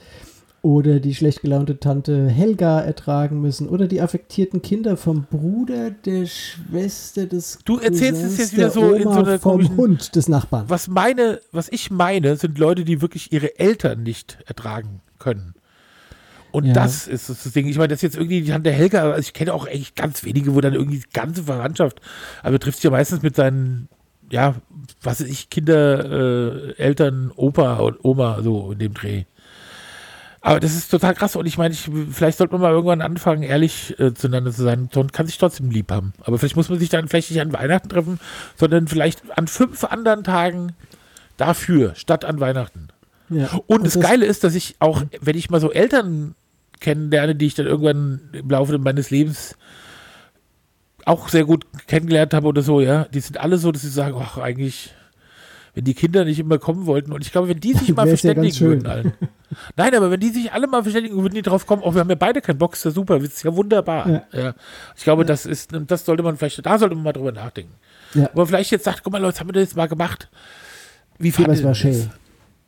oder die schlecht gelaunte Tante Helga ertragen müssen oder die affektierten Kinder vom Bruder, der Schwester des Du erzählst es jetzt wieder der so in so einer vom Hund des Nachbarn. Was meine, was ich meine, sind Leute, die wirklich ihre Eltern nicht ertragen können. Und Ja. das ist das Ding. Ich meine, das ist jetzt irgendwie die Tante Helga, also ich kenne auch eigentlich ganz wenige, wo dann irgendwie die ganze Verwandtschaft, aber trifft sich ja meistens mit seinen, ja, was weiß ich, Kinder, äh, Eltern, Opa und Oma, so in dem Dreh. Aber das ist total krass und ich meine, ich, vielleicht sollte man mal irgendwann anfangen, ehrlich äh, zueinander zu sein. Und kann sich trotzdem lieb haben. Aber vielleicht muss man sich dann vielleicht nicht an Weihnachten treffen, sondern vielleicht an fünf anderen Tagen dafür, statt an Weihnachten. Ja. Und, das, Geile ist, dass ich auch, wenn ich mal so Eltern kennenlerne, die ich dann irgendwann im Laufe meines Lebens auch sehr gut kennengelernt habe oder so, ja, die sind alle so, dass sie sagen, ach, eigentlich, wenn die Kinder nicht immer kommen wollten. Und ich glaube, wenn die sich mal Wär's ja verständigen würden, allen. Nein, aber wenn die sich alle mal verständigen, würden die drauf kommen, oh, wir haben ja beide keinen Bock, ist ja super, das ist ja wunderbar. Ja. Ja. Ich glaube, das ist, das sollte man vielleicht, da sollte man mal drüber nachdenken. Ja. Aber vielleicht jetzt sagt, guck mal, Leute, haben wir das jetzt mal gemacht? Wie Ja, aber es fandet war ihr schön.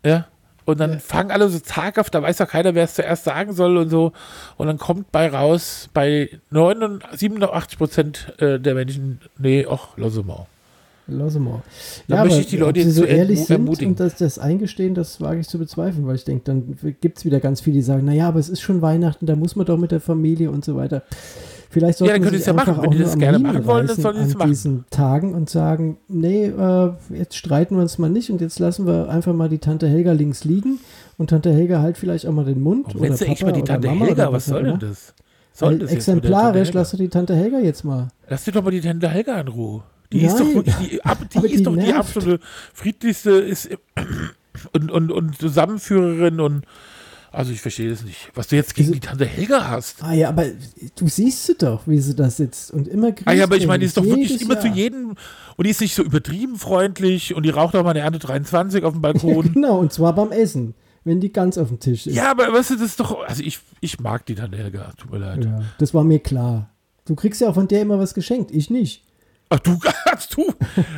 das? Ja. Und dann fangen alle so zaghaft, da weiß doch keiner, wer es zuerst sagen soll und so. Und dann kommt bei raus, bei 89, 87 Prozent äh, der Menschen, nee, ach, lass mal. Lass mal. Da Ja, möchte ich die Leute jetzt so ehrlich sind ermutigen. und das, das eingestehen, das wage ich zu bezweifeln, weil ich denke, dann gibt es wieder ganz viele, die sagen, naja, aber es ist schon Weihnachten, da muss man doch mit der Familie und so weiter. Vielleicht Ja, sollte dann sie es ja einfach machen. Wenn auch die nur das am gerne machen wollen, dann sollen sie es an machen. diesen Tagen und sagen, nee, äh, jetzt streiten wir uns mal nicht und jetzt lassen wir einfach mal die Tante Helga links liegen und Tante Helga halt vielleicht auch mal den Mund Warum oder du eigentlich Papa mal die oder Tante Mama Helga? oder Was soll denn das? Soll das exemplarisch lass doch die Tante Helga jetzt mal. Lass dir doch mal die Tante Helga in Ruhe. Die ist doch Nein. die, ab, die, Aber ist die doch die nervt. absolute friedlichste ist, und, und, und Zusammenführerin und also ich verstehe das nicht. Was du jetzt gegen Diese- die Tante Helga hast. Ah ja, aber du siehst sie doch, wie sie da sitzt und immer grüßt Ah ja, aber ich meine, die ist doch wirklich immer zu Jahr. jedem und die ist nicht so übertrieben freundlich und die raucht auch mal eine Ernte 23 auf dem Balkon. Genau, und zwar beim Essen, wenn die ganz auf dem Tisch ist. ja, aber weißt du, das ist doch, also ich, ich mag die Tante Helga, tut mir leid. Ja, das war mir klar. Du kriegst ja auch von der immer was geschenkt, ich nicht. Ach du, hast du,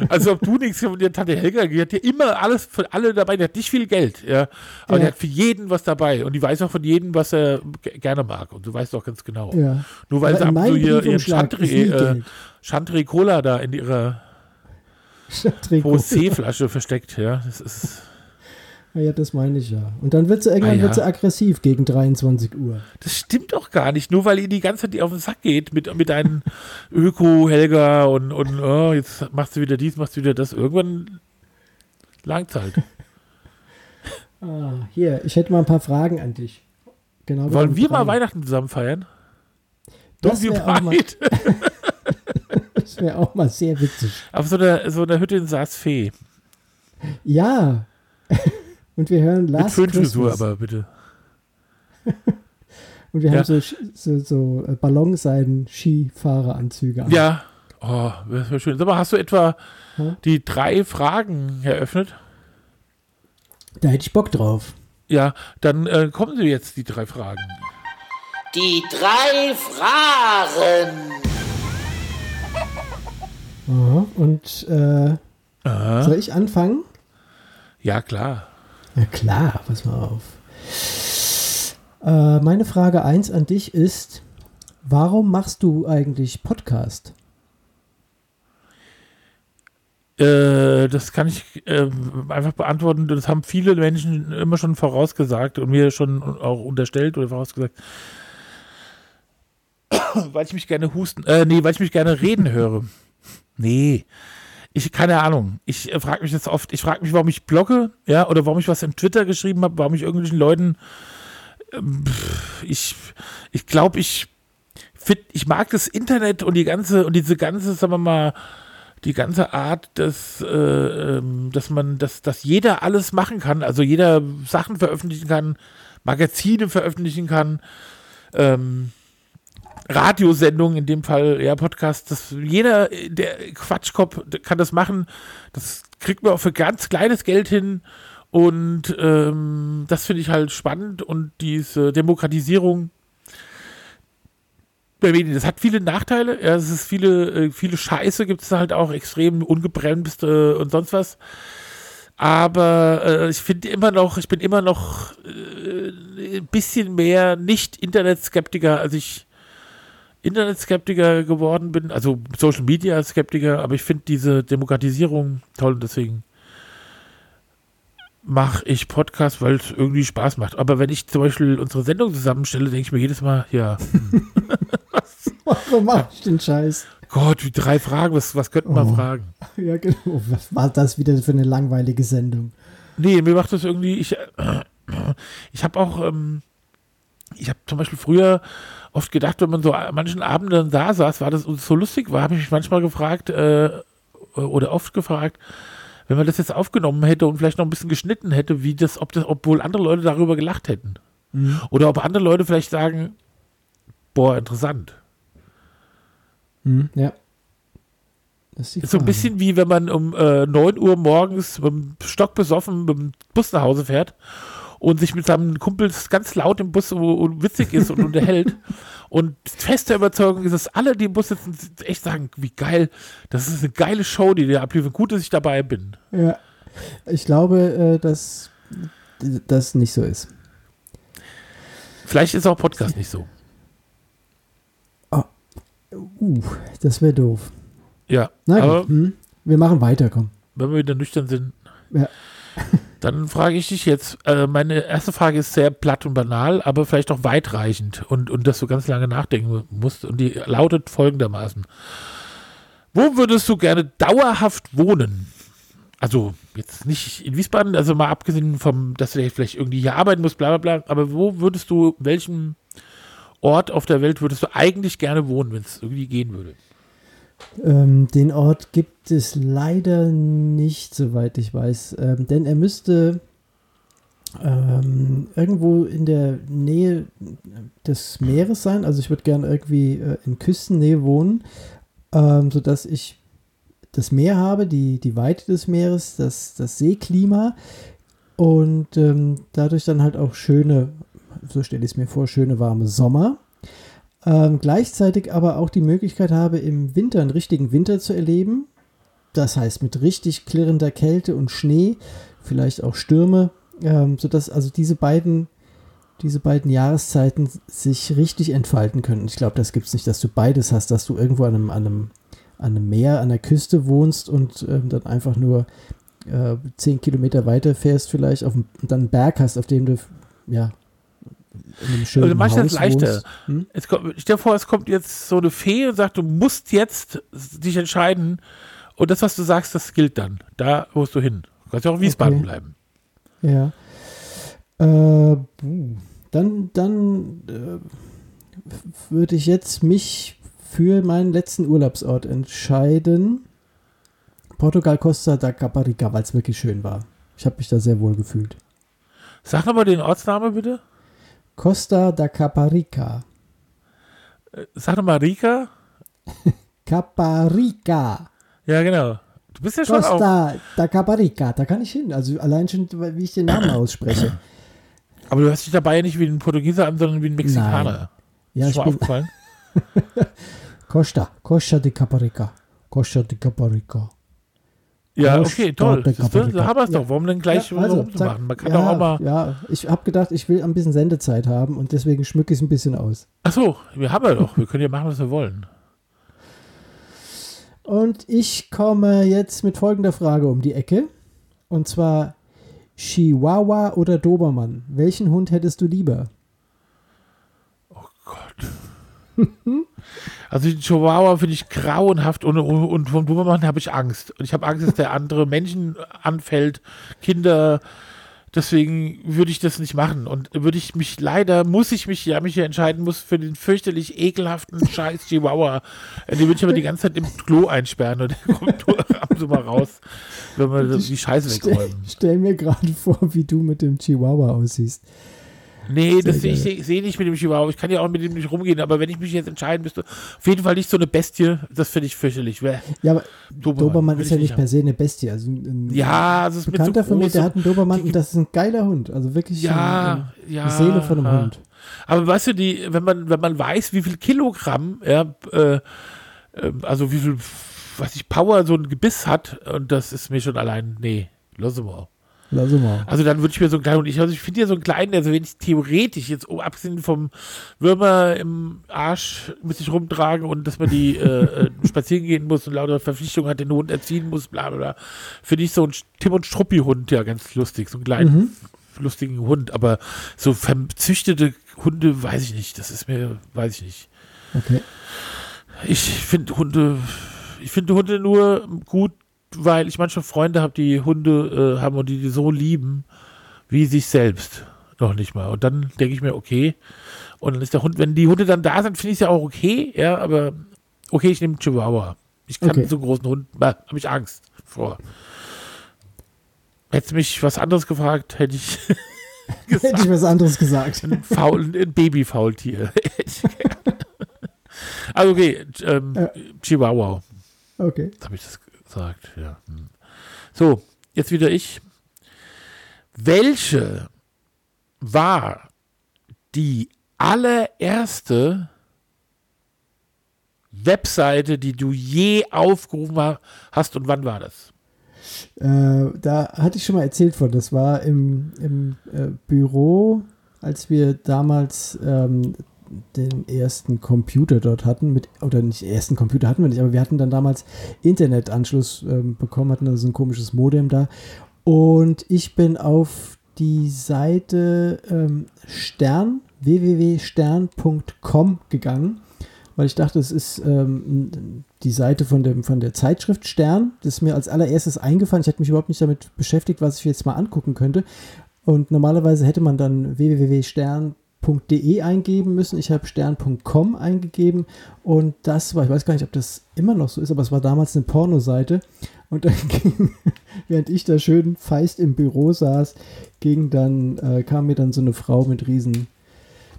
also ob du nichts von der Tante Helga, die hat ja immer alles für alle dabei, die hat nicht viel Geld, ja, aber Ja. die hat für jeden was dabei und die weiß auch von jedem, was er gerne mag und du weißt auch ganz genau. Ja. Nur weil Aber sie ab und zu ihren Chantre, äh, Geld. Chantre Cola da in ihrer Trikot. C-Flasche versteckt, ja, das ist, Ja, das meine ich ja. Und dann wird sie irgendwann Ah, ja. wird sie aggressiv gegen 23 Uhr. das stimmt doch gar nicht, nur weil ihr die ganze Zeit auf den Sack geht mit, mit deinen Öko-Helga und, und oh, jetzt machst du wieder dies, machst du wieder das, irgendwann langt's halt. Ah, hier, ich hätte mal ein paar Fragen an dich. Genau. Wollen wir mal. Weihnachten zusammen feiern? Das Don't wäre mal- pride. das wär auch mal sehr witzig. Auf so einer, so einer Hütte in Saas-Fee. Ja. Und wir hören Mit Last Föhnfrisur Christmas. aber bitte. Und wir Ja. haben so, so, so äh, Ballonseiden-Skifahreranzüge an. Ja. Oh, das wäre schön. Sag mal, hast du etwa Hm? die drei Fragen eröffnet? Da hätte ich Bock drauf. Ja, dann äh, kommen sie jetzt, die drei Fragen. Die drei Fragen. Aha. Und äh, soll ich anfangen? Ja, klar. Na klar, pass mal auf. Äh, meine Frage 1 an dich ist, warum machst du eigentlich Podcast? Äh, das kann ich ähm, einfach beantworten. Das haben viele Menschen immer schon vorausgesagt und mir schon auch unterstellt oder vorausgesagt. weil ich mich gerne husten, äh, nee, weil ich mich gerne reden höre. Nee. Ich, keine Ahnung. Ich äh, frage mich jetzt oft, ich frage mich, warum ich blogge, ja, oder warum ich was im Twitter geschrieben habe, warum ich irgendwelchen Leuten, ähm, pff, ich, ich glaube, ich ich mag das Internet und die ganze, und diese ganze, sagen wir mal, die ganze Art, dass, äh, ähm, dass man, dass, dass jeder alles machen kann, also jeder Sachen veröffentlichen kann, Magazine veröffentlichen kann, ähm, Radiosendungen, in dem Fall, ja, Podcast, dass jeder, äh, der Quatschkopf kann das machen. Das kriegt man auch für ganz kleines Geld hin. Und ähm, das finde ich halt spannend und diese Demokratisierung der Medien, das hat viele Nachteile. Ja, es ist viele, äh, viele Scheiße gibt es halt auch, extrem ungebremst und sonst was. Aber äh, ich finde immer noch, ich bin immer noch äh, ein bisschen mehr nicht Internetskeptiker, als ich Internetskeptiker geworden bin, also Social Media Skeptiker, aber ich finde diese Demokratisierung toll und deswegen mache ich Podcast, weil es irgendwie Spaß macht. Aber wenn ich zum Beispiel unsere Sendung zusammenstelle, denke ich mir jedes Mal, ja, hm, Warum mach ich den Scheiß? Gott, wie drei Fragen, was, was könnten wir Oh. fragen? Ja, genau. Was war das wieder für eine langweilige Sendung? Nee, mir macht das irgendwie, ich, äh, ich habe auch, ähm, ich habe zum Beispiel früher oft gedacht, wenn man so an manchen Abenden da saß, war das so lustig war, habe ich mich manchmal gefragt, äh, oder oft gefragt, wenn man das jetzt aufgenommen hätte und vielleicht noch ein bisschen geschnitten hätte, wie das, ob das, obwohl andere Leute darüber gelacht hätten. Oder ob andere Leute vielleicht sagen, boah, interessant. Hm, ja. Das ist so ein bisschen wie wenn man um äh, 9 Uhr morgens mit dem Stock besoffen mit dem Bus nach Hause fährt und sich mit seinem Kumpel ganz laut im Bus und witzig ist und unterhält. Und feste Überzeugung ist, dass alle, die im Bus sitzen, echt sagen, wie geil, das ist eine geile Show, die dir abliefern. Gut, dass ich dabei bin. Ja. Ich glaube, äh, dass das nicht so ist. Vielleicht ist auch Podcast nicht so. Uh, das wäre doof. Ja, Na aber gut, hm? wir machen weiter, komm. wenn wir wieder nüchtern sind, Ja. dann frage ich dich jetzt, äh, meine erste Frage ist sehr platt und banal, aber vielleicht auch weitreichend und, und dass du ganz lange nachdenken musst und die lautet folgendermaßen. Wo würdest du gerne dauerhaft wohnen? Also jetzt nicht in Wiesbaden, also mal abgesehen vom, dass du vielleicht irgendwie hier arbeiten musst, bla bla bla, aber wo würdest du, welchem Ort auf der Welt würdest du eigentlich gerne wohnen, wenn es irgendwie gehen würde? Ähm, den Ort gibt es leider nicht, soweit ich weiß. Ähm, denn er müsste ähm, irgendwo in der Nähe des Meeres sein. Also ich würde gerne irgendwie äh, in Küstennähe wohnen, ähm, sodass ich das Meer habe, die, die Weite des Meeres, das, das Seeklima und ähm, dadurch dann halt auch schöne, so stelle ich es mir vor, schöne warme Sommer. Ähm, gleichzeitig aber auch die Möglichkeit habe, im Winter einen richtigen Winter zu erleben. Das heißt mit richtig klirrender Kälte und Schnee, vielleicht auch Stürme, ähm, sodass also diese beiden, diese beiden Jahreszeiten sich richtig entfalten können. Ich glaube, das gibt es nicht, dass du beides hast, dass du irgendwo an einem, an einem, an einem Meer, an der Küste wohnst und ähm, dann einfach nur äh, zehn Kilometer weiter fährst vielleicht auf, und dann einen Berg hast, auf dem du ja in einem schönen Also manchmal Haus es leichter. Hm? Es kommt, stell dir vor, es kommt jetzt so eine Fee und sagt, du musst jetzt dich entscheiden und das, was du sagst, das gilt dann. Da musst du hin. Du kannst ja auch in Wiesbaden Okay. bleiben. Ja. Äh, dann dann äh, würde ich jetzt mich für meinen letzten Urlaubsort entscheiden. Portugal Costa da Caparica, weil es wirklich schön war. Ich habe mich da sehr wohl gefühlt. Sag nochmal den Ortsname bitte. Costa da Caparica. Äh, Sag nochmal Rika. Caparica. Ja, genau. Du bist ja schon auch. Costa da Caparica. Da kann ich hin. Also allein schon, wie ich den Namen ausspreche. Aber du hörst dich dabei ja nicht wie ein Portugieser an, sondern wie ein Mexikaner. Ja, ist ich schon bin aufgefallen? Costa. Costa de Caparica. Costa de Caparica. Ja, okay, toll. Da haben wir es doch. Warum denn gleich Ja, also, zack. Man kann ja, doch auch mal. Ja, ich habe gedacht, ich will ein bisschen Sendezeit haben und deswegen schmücke ich es ein bisschen aus. Achso, wir haben ja doch. Wir können ja machen, was wir wollen. Und ich komme jetzt mit folgender Frage um die Ecke. Und zwar Chihuahua oder Dobermann? Welchen Hund hättest du lieber? Also den Chihuahua finde ich grauenhaft und, und, vom Dobermann habe ich Angst. Und ich habe Angst, dass der andere Menschen anfällt, Kinder. Deswegen würde ich das nicht machen. Und würde ich mich leider, muss ich mich ja mich hier entscheiden muss für den fürchterlich ekelhaften Scheiß Chihuahua. Äh, Den würde ich aber die ganze Zeit im Klo einsperren und der kommt nur ab und zu mal raus, wenn wir die Scheiße Stell, wegräumen. stell mir gerade vor, wie du mit dem Chihuahua aussiehst. Nee, das Sehr ich sehe seh nicht mit dem Chihuahua. Ich kann ja auch mit dem nicht rumgehen, aber wenn ich mich jetzt entscheiden müsste, auf jeden Fall nicht so eine Bestie, das finde ich fürchterlich. Ja, aber Dobermann, Dobermann ist ich ja nicht haben. per se eine Bestie. Also ein, ein Ja, es ist mit so Bekannter von mir, der hat einen Dobermann und das ist ein geiler Hund. Also wirklich Ja, ein, ja. die Seele von einem ja. Hund. Aber weißt du, die, wenn man, wenn man weiß, wie viel Kilogramm, ja, äh, äh, also wie viel, was ich Power so ein Gebiss hat, und das ist mir schon allein, nee, Lass mal. Lass mal. Also dann würde ich mir so einen kleinen Hund, ich, also ich finde ja so einen kleinen, also wenn ich theoretisch jetzt, oh, abgesehen vom Würmer im Arsch mit sich rumtragen und dass man die äh, äh, spazieren gehen muss und lauter Verpflichtungen hat, den Hund erziehen muss, bla bla bla, finde ich so ein Tim und Struppi-Hund ja ganz lustig, so einen kleinen, Mhm. lustigen Hund, aber so verzüchtete Hunde, weiß ich nicht, das ist mir, weiß ich nicht. Okay. Ich finde Hunde, ich finde Hunde nur gut, weil ich manche Freunde habe, die Hunde äh, haben und die die so lieben, wie sich selbst. Noch nicht mal. Und dann denke ich mir, okay. Und dann ist der Hund, wenn die Hunde dann da sind, finde ich es ja auch okay, ja, aber okay, ich nehme Chihuahua. Ich kann Okay. so einen großen Hund, habe ich Angst vor. Hättest mich was anderes gefragt, hätte ich Hätte ich was anderes gesagt. Faul, ein Babyfaultier. also okay, ähm, Ja. Chihuahua. Okay. Habe ich das gesagt, ja. Hm. So, jetzt wieder ich. Welche war die allererste Webseite, die du je aufgerufen ha- hast und wann war das? Äh, da hatte ich schon mal erzählt von. Das war im, im äh, Büro, als wir damals ähm, den ersten Computer dort hatten, mit, oder nicht, ersten Computer hatten wir nicht, aber wir hatten dann damals Internetanschluss ähm, bekommen, hatten also so ein komisches Modem da. Und ich bin auf die Seite ähm, Stern, www.stern.com gegangen, weil ich dachte, es ist ähm, die Seite von, dem, von der Zeitschrift Stern. Das ist mir als allererstes eingefallen. Ich hatte mich überhaupt nicht damit beschäftigt, was ich jetzt mal angucken könnte. Und normalerweise hätte man dann www.stern.de eingeben müssen. Ich habe stern.com eingegeben und das war, ich weiß gar nicht, ob das immer noch so ist, aber es war damals eine Pornoseite. Und dann ging, während ich da schön feist im Büro saß, ging dann, äh, kam mir dann so eine Frau mit riesen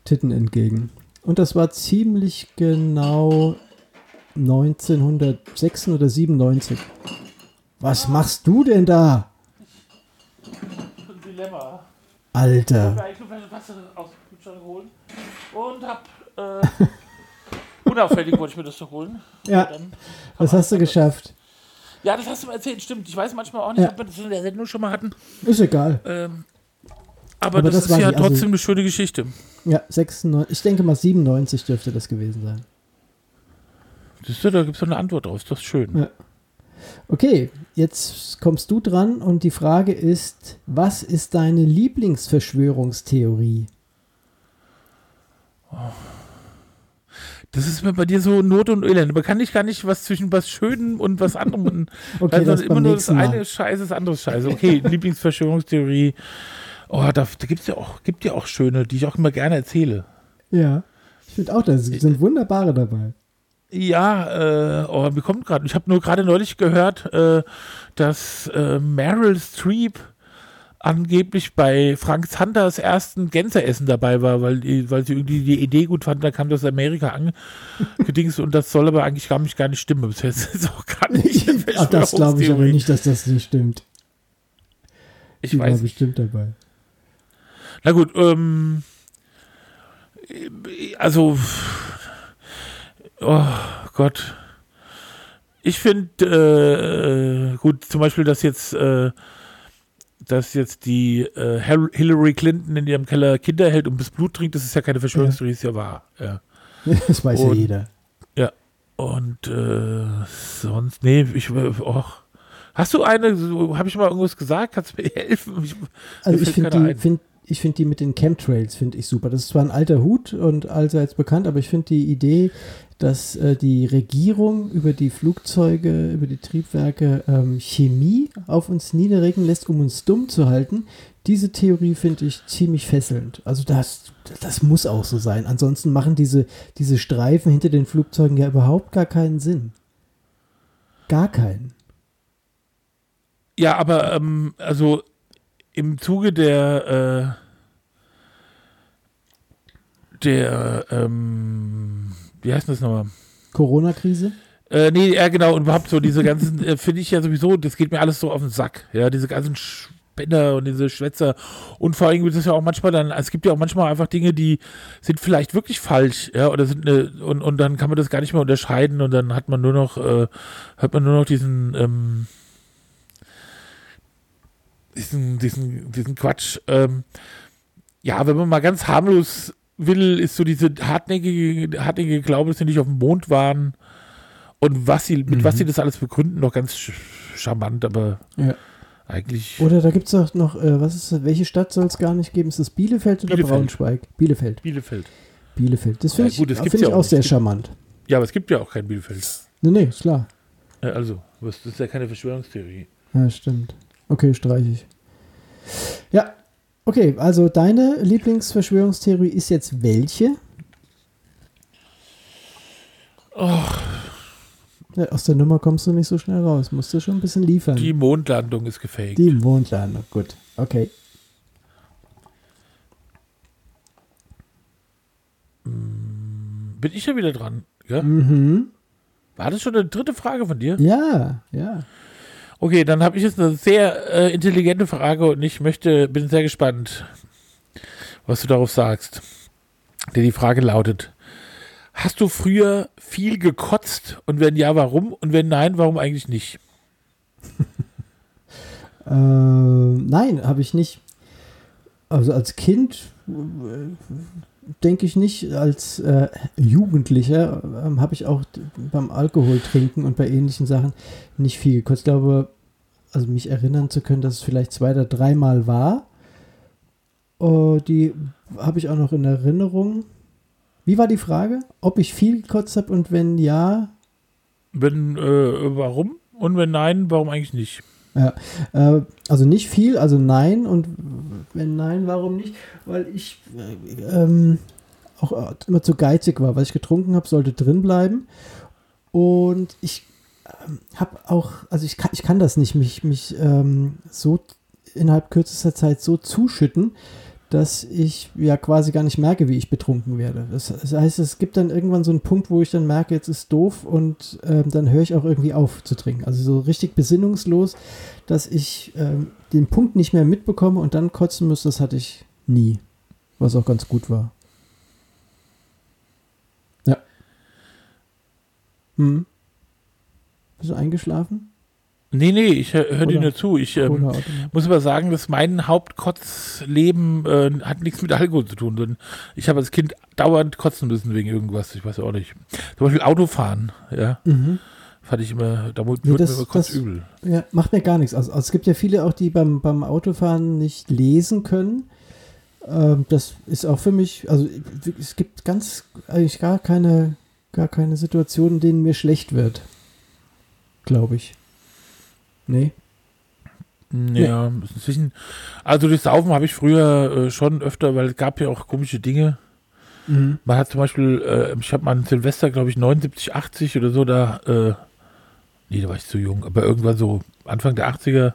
Titten entgegen. Und das war ziemlich genau 1996 oder 97. Was machst du denn da? Dilemma. Alter. Kühlschrank holen und hab äh, unauffällig wollte ich mir das doch holen. Ja, das hast du geschafft. Ja, das hast du mir erzählt, stimmt. Ich weiß manchmal auch nicht, Ja. ob wir das in der Sendung schon mal hatten. Ist egal. Ähm, aber, Aber das, das war ist ja also- trotzdem eine schöne Geschichte. Ja, 96, ich denke mal 97 dürfte das gewesen sein. Siehst du, da gibt es eine Antwort drauf. Ist doch schön. Ja. Okay, jetzt kommst du dran und die Frage ist, was ist deine Lieblingsverschwörungstheorie? Das ist mir bei dir so Not und Elend. Man kann nicht gar nicht was zwischen was Schönem und was anderem. Okay, also das immer nur das Mal. eine Scheiße, das andere Scheiße. Okay, Lieblingsverschwörungstheorie. Oh, da, da gibt es ja auch, gibt ja auch schöne, die ich auch immer gerne erzähle. Ja, ich finde auch, da sind wunderbare dabei. Ja, äh, oh, mir kommt gerade, ich habe nur gerade neulich gehört, äh, dass äh, Meryl Streep angeblich bei Frank Zanders ersten Gänseessen dabei war, weil, weil sie irgendwie die Idee gut fand, da kam das Amerika angedingst und das soll aber eigentlich gar nicht, gar nicht stimmen. Das ist auch gar nicht Ach, das glaube ich aber nicht, dass das nicht stimmt. Ich Die war weiß nicht. bestimmt dabei. Na gut, ähm, also, oh Gott. Ich finde, äh, gut, zum Beispiel, dass jetzt, äh, dass jetzt die äh, Hillary Clinton in ihrem Keller Kinder hält und bis Blut trinkt, das ist ja keine Verschwörungstheorie, ist ja wahr. Ja. Das weiß ja Und- jeder. Und äh, sonst, nee, ich, och. Hast du eine, habe ich mal irgendwas gesagt? Kannst du mir helfen? Ich, Also ich finde die, find, ich find die mit den Chemtrails finde ich super. Das ist zwar ein alter Hut und allseits bekannt, aber ich finde die Idee, dass äh, die Regierung über die Flugzeuge, über die Triebwerke ähm, Chemie auf uns niederregen lässt, um uns dumm zu halten, diese Theorie finde ich ziemlich fesselnd. Also das, das muss auch so sein. Ansonsten machen diese, diese Streifen hinter den Flugzeugen ja überhaupt gar keinen Sinn. Gar keinen. Ja, aber ähm, also im Zuge der äh, der ähm, wie heißt das nochmal? Corona-Krise? Äh, nee, ja genau, und überhaupt so diese ganzen, äh, finde ich ja sowieso, das geht mir alles so auf den Sack. Ja, diese ganzen Spinner und diese Schwätzer. Und vor allem gibt es ja auch manchmal dann, es gibt ja auch manchmal einfach Dinge, die sind vielleicht wirklich falsch, ja, oder sind eine, und, und dann kann man das gar nicht mehr unterscheiden und dann hat man nur noch, äh, hat man nur noch diesen, ähm, diesen, diesen, diesen Quatsch. Ähm, ja, wenn man mal ganz harmlos will, ist so diese hartnäckige, hartnäckige Glaube, dass sie nicht auf dem Mond waren und was sie, mit was Mhm. sie das alles begründen, noch ganz charmant, aber Ja. eigentlich Oder da gibt es auch noch, äh, was ist welche Stadt soll es gar nicht geben? Ist das Bielefeld oder Bielefeld. Braunschweig? Bielefeld. Bielefeld. Bielefeld. Das finde Ja, gut, das ich, find ja ich auch nicht. sehr charmant. Ja, aber es gibt ja auch kein Bielefeld. Nee, nee, ist klar. Äh, Also, das ist ja keine Verschwörungstheorie. Ja, stimmt. Okay, streiche ich. Ja, okay, also deine Lieblingsverschwörungstheorie ist jetzt welche? Ja, aus der Nummer kommst du nicht so schnell raus. Musst du schon ein bisschen liefern. Die Mondlandung ist gefaked. Die Mondlandung. Gut, okay. Bin ich ja wieder dran. Ja? Mhm. War das schon eine dritte Frage von dir? Ja, ja. Okay, dann habe ich jetzt eine sehr äh, intelligente Frage und ich möchte, bin sehr gespannt, was du darauf sagst. Denn die Frage lautet: Hast du früher viel gekotzt und wenn ja, warum? Und wenn nein, warum eigentlich nicht? Äh, nein, habe ich nicht. Also als Kind äh, denke ich nicht. Als äh, Jugendlicher ähm, habe ich auch beim Alkohol trinken und bei ähnlichen Sachen nicht viel gekotzt. Ich glaube, also mich erinnern zu können, dass es vielleicht zwei oder dreimal war. Oh, die habe ich auch noch in Erinnerung. Wie war die Frage? Ob ich viel gekotzt habe und wenn ja, Wenn, äh, warum? Und wenn nein, warum eigentlich nicht? Ja, äh, also nicht viel, also nein. Und wenn nein, warum nicht? Weil ich äh, ähm, auch äh, immer zu geizig war. Was ich getrunken habe, sollte drin bleiben. Und ich ähm, habe auch, also ich kann, ich kann das nicht, mich, mich ähm, so innerhalb kürzester Zeit so zuschütten, dass ich ja quasi gar nicht merke, wie ich betrunken werde. Das, das heißt, es gibt dann irgendwann so einen Punkt, wo ich dann merke, jetzt ist doof und ähm, dann höre ich auch irgendwie auf zu trinken. Also so richtig besinnungslos, dass ich ähm, den Punkt nicht mehr mitbekomme und dann kotzen muss, das hatte ich nie. Was auch ganz gut war. Ja. Hm. Bist du eingeschlafen? Nee, nee, ich hö- höre dir nur zu. Ich ähm, muss aber sagen, dass mein Hauptkotzleben äh, hat nichts mit Alkohol zu tun. Denn ich habe als Kind dauernd kotzen müssen wegen irgendwas. Ich weiß auch nicht. Zum Beispiel Autofahren, ja. Mhm. Fand ich immer, da wurde Nee, das- mir immer das- kotzübel. Ja, macht mir gar nichts. Also, also es gibt ja viele auch, die beim, beim Autofahren nicht lesen können. Ähm, das ist auch für mich, also es gibt ganz, eigentlich gar keine, gar keine Situation, in denen mir schlecht wird. Glaube ich. Nee. Ja, inzwischen, also das Saufen habe ich früher äh, schon öfter, weil es gab ja auch komische Dinge. Mhm. Man hat zum Beispiel, äh, ich habe mal an Silvester, glaube ich, 79, 80 oder so, da, äh, nee, da war ich zu jung, aber irgendwann so Anfang der 80er,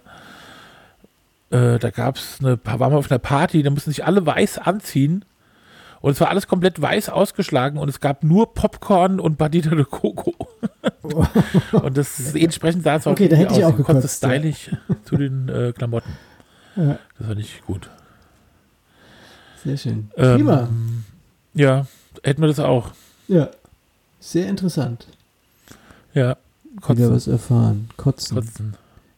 äh, da gab es eine, waren wir auf einer Party, da mussten sich alle weiß anziehen und es war alles komplett weiß ausgeschlagen und es gab nur Popcorn und Bandita de Coco. und das ist entsprechend sah es auch Okay, da hätte ich auch gekotzt, konnte stylisch zu den äh, Klamotten. Ja, Das war nicht gut. sehr schön. Ähm, Prima. Ja, hätten wir das auch. Ja. Sehr interessant. Ja, Wieder kotzen, was erfahren. Kotzen. kotzen,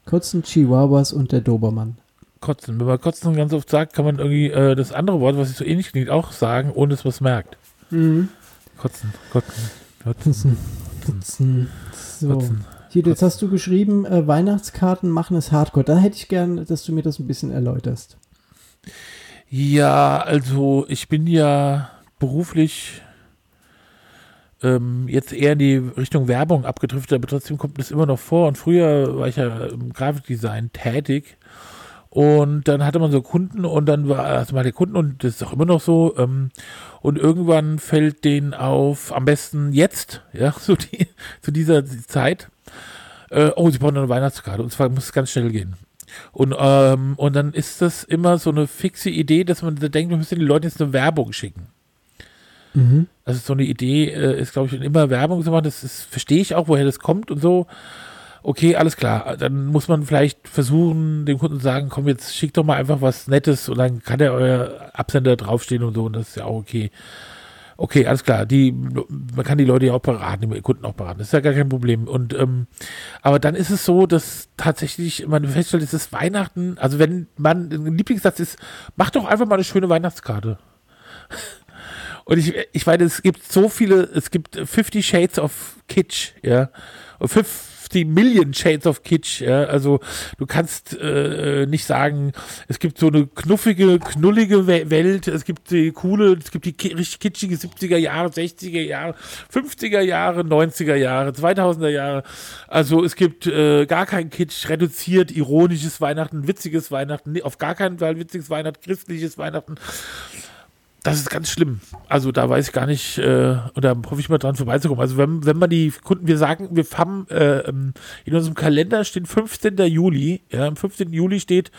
Kotzen, Chihuahuas und der Dobermann. Kotzen. Wenn man kotzen ganz oft sagt, kann man irgendwie äh, das andere Wort, was sich so ähnlich klingt, auch sagen, ohne dass man es merkt. Mhm. Kotzen, kotzen, kotzen, Kotzen. Kotzen. So. kotzen. Hier, jetzt hast du geschrieben, äh, Weihnachtskarten machen es Hardcore. Da hätte ich gern, dass du mir das ein bisschen erläuterst. Ja, also ich bin ja beruflich ähm, jetzt eher in die Richtung Werbung abgedriftet, aber trotzdem kommt das immer noch vor. Und früher war ich ja im Grafikdesign tätig. Und dann hatte man so Kunden und dann war also mal der Kunden und das ist auch immer noch so. Ähm, und irgendwann fällt denen auf, am besten jetzt, ja, so die, zu dieser Zeit, äh, oh, sie brauchen eine Weihnachtskarte und zwar muss es ganz schnell gehen. Und, ähm, und dann ist das immer so eine fixe Idee, dass man da denkt, wir müssen den Leuten jetzt eine Werbung schicken. Mhm. Also so eine Idee äh, ist, glaube ich, immer Werbung zu machen. Das ist, verstehe ich auch, woher das kommt und so. Okay, alles klar. Dann muss man vielleicht versuchen, dem Kunden zu sagen, komm, jetzt schickt doch mal einfach was Nettes und dann kann ja euer Absender draufstehen und so und das ist ja auch okay. Okay, alles klar. Die, man kann die Leute ja auch beraten, die Kunden auch beraten. Das ist ja gar kein Problem. Und ähm, aber dann ist es so, dass tatsächlich man feststellt, es ist Weihnachten. Also wenn man ein Lieblingssatz ist, mach doch einfach mal eine schöne Weihnachtskarte. Und ich, ich meine, es gibt so viele, es gibt 50 Shades of Kitsch, ja. Und 50 Million Shades of Kitsch, ja. Also du kannst äh, nicht sagen, es gibt so eine knuffige, knullige We- Welt, es gibt die coole, es gibt die richtig kitschige 70er Jahre, 60er Jahre, 50er Jahre, 90er Jahre, 2000er Jahre. Also es gibt äh, gar kein Kitsch, reduziert, ironisches Weihnachten, witziges Weihnachten, auf gar keinen Fall witziges Weihnachten, christliches Weihnachten. Das ist ganz schlimm. Also da weiß ich gar nicht, äh, und da hoffe ich mal dran vorbeizukommen. Also wenn, wenn man die Kunden, wir sagen, wir haben äh, ähm, in unserem Kalender steht 15. Juli, ja, am 15. Juli steht,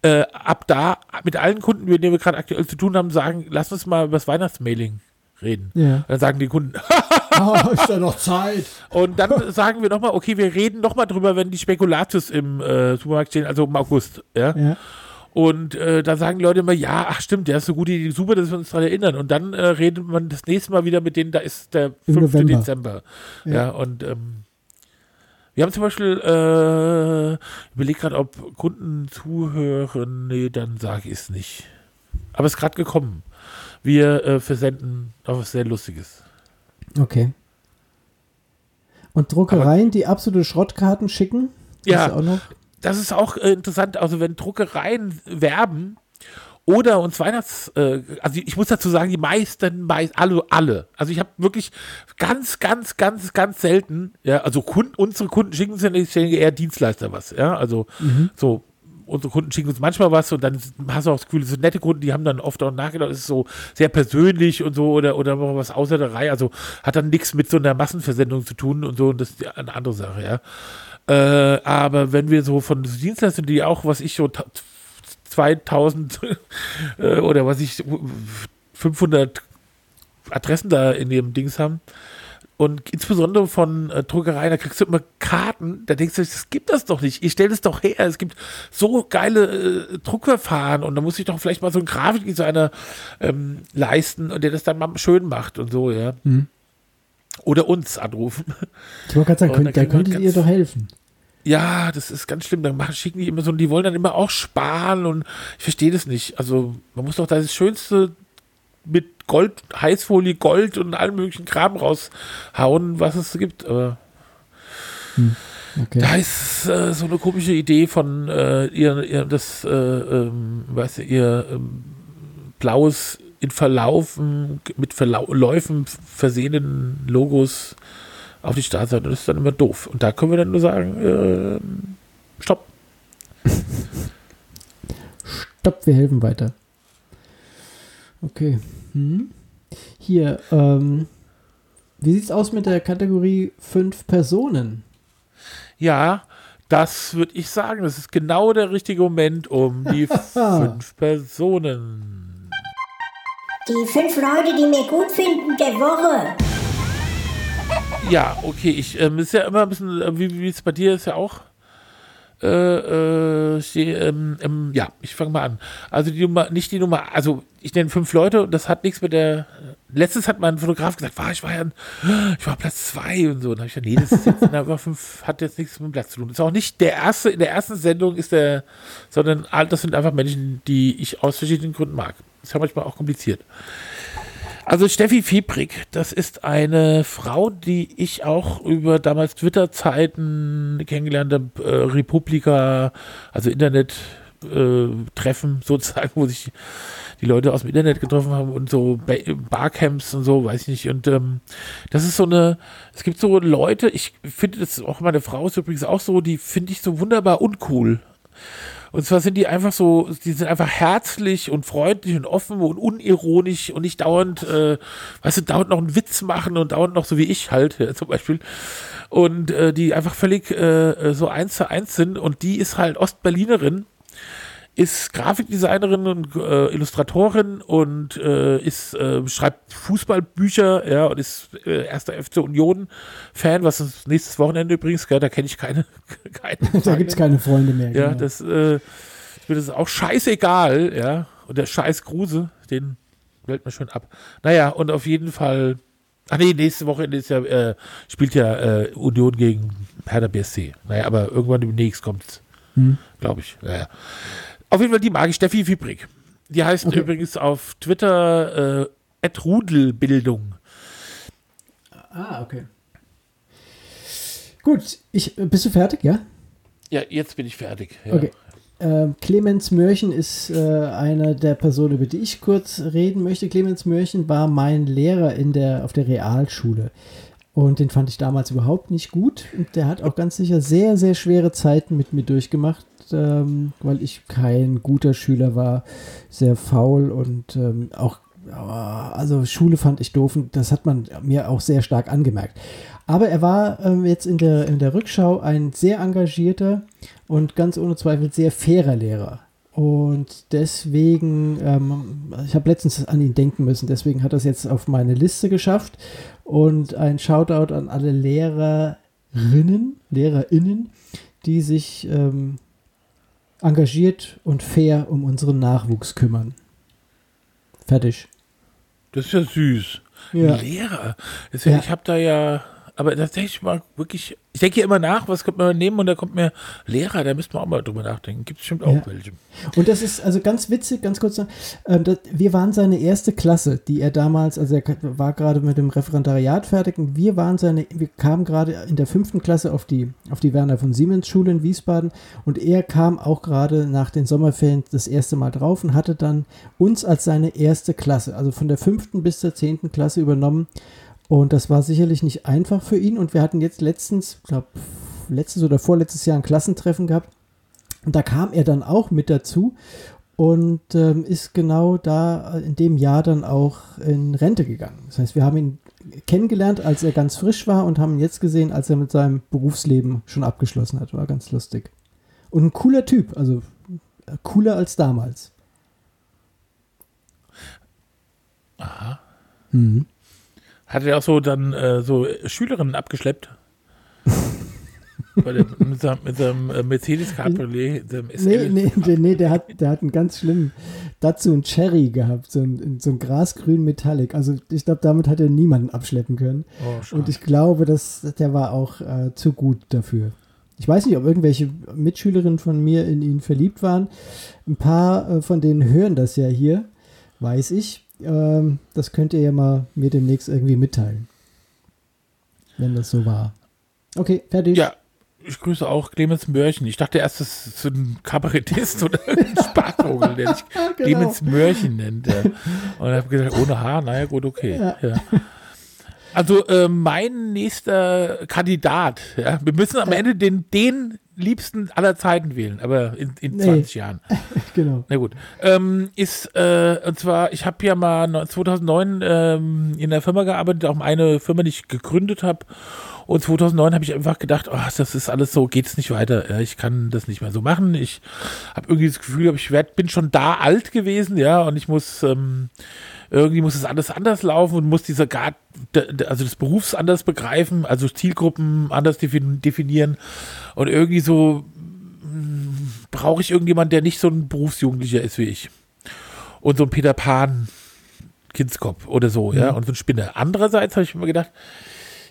äh, ab da mit allen Kunden, mit denen wir gerade aktuell zu tun haben, sagen, lass uns mal über das Weihnachtsmailing reden. Ja. Dann sagen die Kunden, Oh, ist da noch Zeit? und dann sagen wir nochmal, okay, wir reden nochmal drüber, wenn die Spekulatius im äh, Supermarkt stehen, also im August, ja. Ja. Und äh, dann sagen Leute immer, ja, ach stimmt, der ist so gut, super, dass wir uns daran erinnern. Und dann äh, redet man das nächste Mal wieder mit denen, da ist der Im 5. November. Dezember. Ja, Ja. und ähm, wir haben zum Beispiel, äh, überlegt gerade, ob Kunden zuhören. Nee, dann sage ich es nicht. Aber es ist gerade gekommen. Wir äh, versenden noch was sehr Lustiges. Okay. Und Druckereien, die absolute Schrottkarten schicken? Ja. Das ist auch äh, interessant, also wenn Druckereien werben oder uns Weihnachts, äh, also ich muss dazu sagen, die meisten, meist, alle, alle. Also ich habe wirklich ganz, ganz, ganz, ganz selten, ja, also Kunden, unsere Kunden schicken uns ja eher Dienstleister was, ja, also so. Unsere Kunden schicken uns manchmal was und dann hast du auch das Gefühl, das sind nette Kunden, die haben dann oft auch nachgedacht, es ist so sehr persönlich und so oder, oder was außer der Reihe, also hat dann nichts mit so einer Massenversendung zu tun und so und das ist eine andere Sache, ja. Äh, aber wenn wir so von Dienstleistungen, die auch, was ich so ta- 2000 äh, oder was ich 500 Adressen da in dem Dings haben und insbesondere von äh, Druckereien, da kriegst du immer Karten, da denkst du, das gibt das doch nicht. Ihr stellt es doch her. Es gibt so geile äh, Druckverfahren und da muss ich doch vielleicht mal so einen Grafikdesigner ähm, leisten und der das dann mal schön macht und so, ja. Mhm. Oder uns anrufen. Ich wollte gerade sagen, Und könnt, da könntet ganz- ihr doch helfen. Ja, das ist ganz schlimm. Dann machen, schicken die immer so, die wollen dann immer auch sparen und ich verstehe das nicht. Also man muss doch das Schönste mit Gold, Heißfolie, Gold und allem möglichen Kram raushauen, was es gibt. Aber Okay. da ist äh, so eine komische Idee von äh, ihr, ihr das, äh, ähm, weißt du, ihr ähm, blaues in Verlaufen, mit Verläufen versehenen Logos auf die Startseite. Das ist dann immer doof. Und da können wir dann nur sagen, ähm, stopp. Stopp, wir helfen weiter. Okay. Hm. Hier, ähm, wie sieht's aus mit der Kategorie fünf Personen? Ja, das würde ich sagen. Das ist genau der richtige Moment, um die fünf Personen. Die fünf Leute, die mir gut finden, der Woche. Ja, okay, ich ähm, ist ja immer ein bisschen, äh, wie es bei dir ist ja auch. Äh, äh, steh, ähm, ähm, ja, ich fange mal an. Also die Nummer, nicht die Nummer, also ich nenne fünf Leute und das hat nichts mit der. Letztens hat mein Fotograf gesagt, war ich war ja, ich war Platz zwei und so. Und dann habe ich gesagt, nee, das ist jetzt na, fünf hat jetzt nichts mit dem Platz zu tun. Ist auch nicht der erste, in der ersten Sendung ist der, sondern das sind einfach Menschen, die ich aus verschiedenen Gründen mag. Ist ja manchmal auch kompliziert. Also Steffi Fiebrig, das ist eine Frau, die ich auch über damals Twitter-Zeiten kennengelernt habe, äh, Republika, also Internet-Treffen sozusagen, wo sich die Leute aus dem Internet getroffen haben und so Ba- Barcamps und so, weiß ich nicht. Und ähm, das ist so eine, es gibt so Leute, ich finde das auch meine Frau ist übrigens auch so, die finde ich so wunderbar uncool. Und zwar sind die einfach so, die sind einfach herzlich und freundlich und offen und unironisch und nicht dauernd, äh, weißt du, dauernd noch einen Witz machen und dauernd noch so wie ich halt, ja, zum Beispiel. Und äh, die einfach völlig äh, so eins zu eins sind und die ist halt Ostberlinerin, ist Grafikdesignerin und äh, Illustratorin und äh, ist, äh, schreibt Fußballbücher, ja, und ist äh, erster FC Union-Fan, was ist nächstes Wochenende übrigens, gell, da kenne ich keine, keine Da gibt's keine Freunde mehr. ja, genau. das, äh, mir das ist auch scheißegal, ja. Und der scheiß Gruse, den wählt man schon ab. Naja, und auf jeden Fall. Ach nee, nächste Woche ist ja, äh, spielt ja äh, Union gegen Hertha BSC. Naja, aber irgendwann demnächst kommt's. Hm. Glaube ich. Naja. Auf jeden Fall die mag ich, Steffi Fibrik. Die heißt Okay. übrigens auf Twitter äh, Rudelbildung. Ah, okay. Gut, ich, äh, bist du fertig, ja? Ja, jetzt bin ich fertig. Ja. Okay. Ähm, Clemens Mörchen ist äh, einer der Personen, über die ich kurz reden möchte. Clemens Mörchen war mein Lehrer in der, auf der Realschule. Und den fand ich damals überhaupt nicht gut. Und der hat auch ganz sicher sehr, sehr schwere Zeiten mit mir durchgemacht, ähm, weil ich kein guter Schüler war, sehr faul und ähm, auch, ja, also Schule fand ich doof und das hat man mir auch sehr stark angemerkt. Aber er war ähm, jetzt in der, in der Rückschau ein sehr engagierter und ganz ohne Zweifel sehr fairer Lehrer. Und deswegen, ähm, ich habe letztens an ihn denken müssen, deswegen hat er es jetzt auf meine Liste geschafft. Und ein Shoutout an alle Lehrerinnen, LehrerInnen, die sich ähm, engagiert und fair um unseren Nachwuchs kümmern. Fertig. Das ist ja süß. Ja. Lehrer. Ja, Ja. Ich habe da ja, aber das denke ich mal wirklich, ich denke hier immer nach, was könnte man nehmen und da kommt mir Lehrer, da müsste man auch mal drüber nachdenken. Gibt es bestimmt auch Ja. welche. Und das ist also ganz witzig, ganz kurz ähm, das, wir waren seine erste Klasse, die er damals, also er war gerade mit dem Referendariat fertig und wir waren seine, wir kamen gerade in der fünften Klasse auf die, auf die Werner von Siemens Schule in Wiesbaden und er kam auch gerade nach den Sommerferien das erste Mal drauf und hatte dann uns als seine erste Klasse, also von der fünften bis zur zehnten Klasse übernommen und das war sicherlich nicht einfach für ihn und wir hatten jetzt letztens, glaube letztes oder vorletztes Jahr ein Klassentreffen gehabt und da kam er dann auch mit dazu und ähm, ist genau da in dem Jahr dann auch in Rente gegangen. Das heißt, wir haben ihn kennengelernt, als er ganz frisch war und haben ihn jetzt gesehen, als er mit seinem Berufsleben schon abgeschlossen hat. War ganz lustig. Und ein cooler Typ, also äh, cooler als damals. Aha. Mhm. Hat er auch so dann äh, so Schülerinnen abgeschleppt? Dem, mit seinem, mit seinem äh, Mercedes Cabriolet, dem Nee, nee, nee, nee, der hat, der hat einen ganz schlimmen dazu einen Cherry gehabt, so ein, so ein grasgrün Metallic. Also ich glaube, damit hat er niemanden abschleppen können. Oh. Und ich glaube, dass der war auch äh, zu gut dafür. Ich weiß nicht, ob irgendwelche Mitschülerinnen von mir in ihn verliebt waren. Ein paar äh, von denen hören das ja hier, weiß ich. Ähm, das könnt ihr ja mal mir demnächst irgendwie mitteilen. Wenn das so war. Okay, fertig. Ja, ich grüße auch Clemens Mörchen. Ich dachte erst, das ist ein Kabarettist oder ein Spaßvogel, der sich Genau. Clemens Mörchen nennt. Ja. Und habe gedacht, ohne Haar, naja, gut, okay. Ja. Ja. Also äh, mein nächster Kandidat, wir müssen am Ende den, den liebsten aller Zeiten wählen, aber in, in Nee. 20 Jahren. Genau. Na gut. Ähm, ist, äh, und zwar, ich habe ja mal no- 2009 ähm, in der Firma gearbeitet, auch eine Firma, die ich gegründet habe. Und 2009 habe ich einfach gedacht, oh, das ist alles so, geht's nicht weiter. Ja, ich kann das nicht mehr so machen. Ich habe irgendwie das Gefühl, ich werd, bin schon da alt gewesen, ja, und ich muss ähm, irgendwie muss es alles anders laufen und muss dieser Gar d- d- also des Berufs anders begreifen, also Zielgruppen anders defin- definieren und irgendwie so brauche ich irgendjemand, der nicht so ein Berufsjugendlicher ist wie ich. Und so ein Peter Pan Kindskopf oder so, ja, und so ein Spinner. Andererseits habe ich mir gedacht,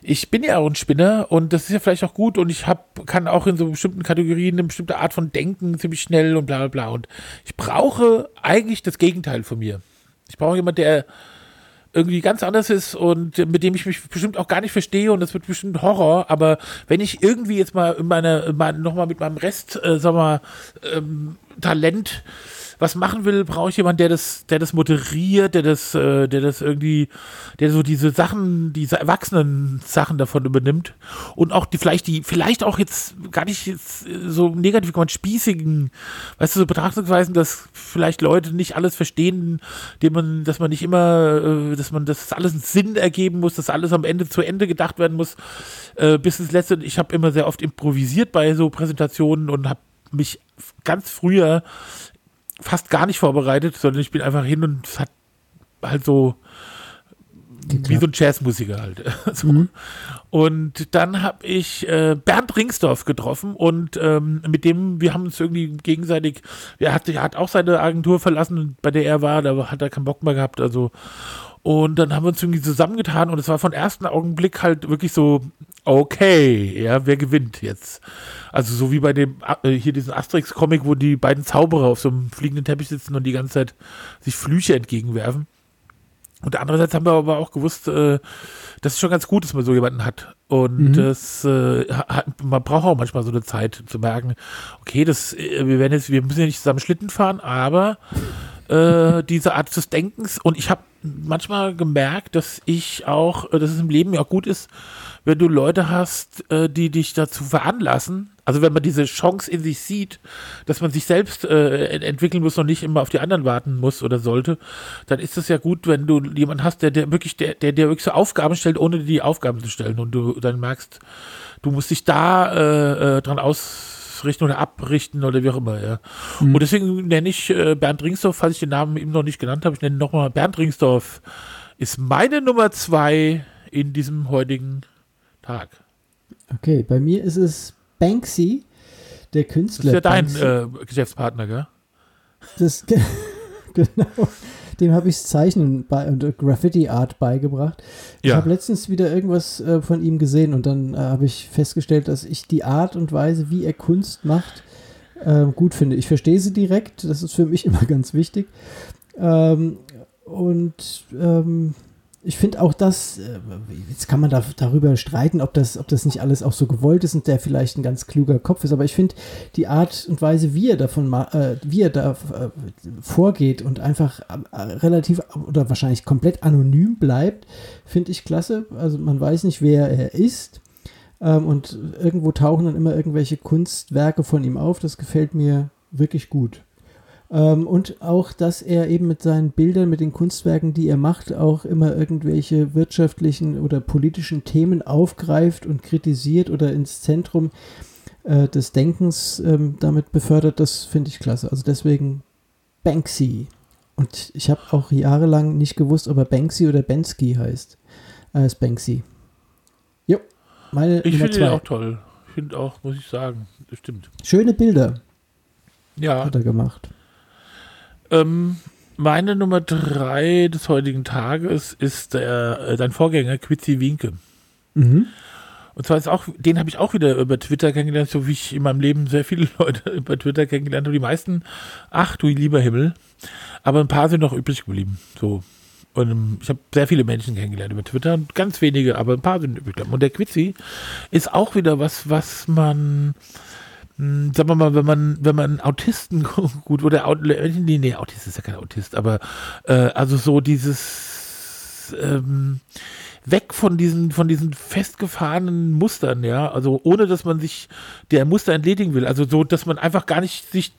ich bin ja auch ein Spinner und das ist ja vielleicht auch gut und ich hab, kann auch in so bestimmten Kategorien eine bestimmte Art von Denken ziemlich schnell und bla bla bla. Und ich brauche eigentlich das Gegenteil von mir. Ich brauche jemanden, der irgendwie ganz anders ist und mit dem ich mich bestimmt auch gar nicht verstehe und das wird bestimmt Horror, aber wenn ich irgendwie jetzt mal in meiner, in mein, nochmal mit meinem Rest, äh, sag mal, ähm, Talent was machen will, brauche ich jemanden, der das, der das moderiert, der das, äh, der das irgendwie, der so diese Sachen, diese erwachsenen Sachen davon übernimmt und auch die vielleicht die, vielleicht auch jetzt gar nicht jetzt äh, so negativ gemeint spießigen, weißt du, so Betrachtungsweisen, dass vielleicht Leute nicht alles verstehen, dem man, dass man nicht immer, äh, dass man, das alles einen Sinn ergeben muss, dass alles am Ende zu Ende gedacht werden muss, äh, bis ins Letzte. Ich habe immer sehr oft improvisiert bei so Präsentationen und habe mich ganz früher fast gar nicht vorbereitet, sondern ich bin einfach hin und es hat halt so wie so ein Jazzmusiker halt. so. Und dann habe ich äh, Bernd Ringsdorf getroffen und ähm, mit dem, wir haben uns irgendwie gegenseitig, er hat, er hat auch seine Agentur verlassen, bei der er war, da hat er keinen Bock mehr gehabt, also und dann haben wir uns irgendwie zusammengetan und es war von ersten Augenblick halt wirklich so, okay, ja, wer gewinnt jetzt? Also so wie bei dem, äh, hier diesen Asterix-Comic, wo die beiden Zauberer auf so einem fliegenden Teppich sitzen und die ganze Zeit sich Flüche entgegenwerfen. Und andererseits haben wir aber auch gewusst, äh, dass es schon ganz gut ist, dass man so jemanden hat. Und Mhm. das, äh, hat, man braucht auch manchmal so eine Zeit zu merken, okay, das, äh, wir werden jetzt, wir müssen ja nicht zusammen Schlitten fahren, aber äh, diese Art des Denkens. Und ich habe manchmal gemerkt, dass ich auch, äh, dass es im Leben ja gut ist, wenn du Leute hast, äh, die dich dazu veranlassen, also wenn man diese Chance in sich sieht, dass man sich selbst äh, ent- entwickeln muss und nicht immer auf die anderen warten muss oder sollte, dann ist es ja gut, wenn du jemanden hast, der, der wirklich, der, der dir wirklich so Aufgaben stellt, ohne dir die Aufgaben zu stellen. Und du dann merkst, du musst dich da äh, äh, dran ausrichten oder abrichten oder wie auch immer, ja. Und deswegen nenne ich äh, Bernd Ringsdorf, falls ich den Namen eben noch nicht genannt habe, ich nenne nochmal Bernd Ringsdorf, ist meine Nummer zwei in diesem heutigen Tag. Okay, bei mir ist es Banksy, der Das Künstler. ist ja dein äh, Geschäftspartner, gell? Das, genau. Dem habe ich Zeichnen bei, und äh, Graffiti Art beigebracht. Ich Ja. habe letztens wieder irgendwas äh, von ihm gesehen und dann äh, habe ich festgestellt, dass ich die Art und Weise, wie er Kunst macht, äh, gut finde. Ich verstehe sie direkt, das ist für mich immer ganz wichtig. Ähm, und ähm, ich finde auch das, äh, jetzt kann man da, darüber streiten, ob das, ob das nicht alles auch so gewollt ist und der vielleicht ein ganz kluger Kopf ist, aber ich finde die Art und Weise, wie er davon, äh, wie er da äh, vorgeht und einfach äh, relativ oder wahrscheinlich komplett anonym bleibt, finde ich klasse. Also man weiß nicht, wer er ist. Ähm, und irgendwo tauchen dann immer irgendwelche Kunstwerke von ihm auf. Das gefällt mir wirklich gut. Ähm, und auch, dass er eben mit seinen Bildern, mit den Kunstwerken, die er macht, auch immer irgendwelche wirtschaftlichen oder politischen Themen aufgreift und kritisiert oder ins Zentrum äh, des Denkens ähm, damit befördert, das finde ich klasse. Also deswegen Banksy. Und ich habe auch jahrelang nicht gewusst, ob er Banksy oder Bensky heißt. Er ist Banksy. Jo, meine Ich finde ihn auch toll. Ich finde auch, muss ich sagen, das stimmt. Schöne Bilder Ja. hat er gemacht. Ähm, meine Nummer drei des heutigen Tages ist der, äh, dein Vorgänger Quitzi Winke. Mhm. Und zwar ist auch, den habe ich auch wieder über Twitter kennengelernt, so wie ich in meinem Leben sehr viele Leute über Twitter kennengelernt habe. Die meisten, ach du lieber Himmel. Aber ein paar sind noch übrig geblieben. So. Und ähm, ich habe sehr viele Menschen kennengelernt über Twitter, ganz wenige, aber ein paar sind übrig geblieben. Und der Quitzi ist auch wieder was, was man, mh, sagen wir mal, wenn man, wenn man Autisten gut oder Aut nee, Autist ist ja kein Autist, aber äh, also so dieses ähm, weg von diesen, von diesen festgefahrenen Mustern, ja, also ohne dass man sich der Muster entledigen will, also so, dass man einfach gar nicht sich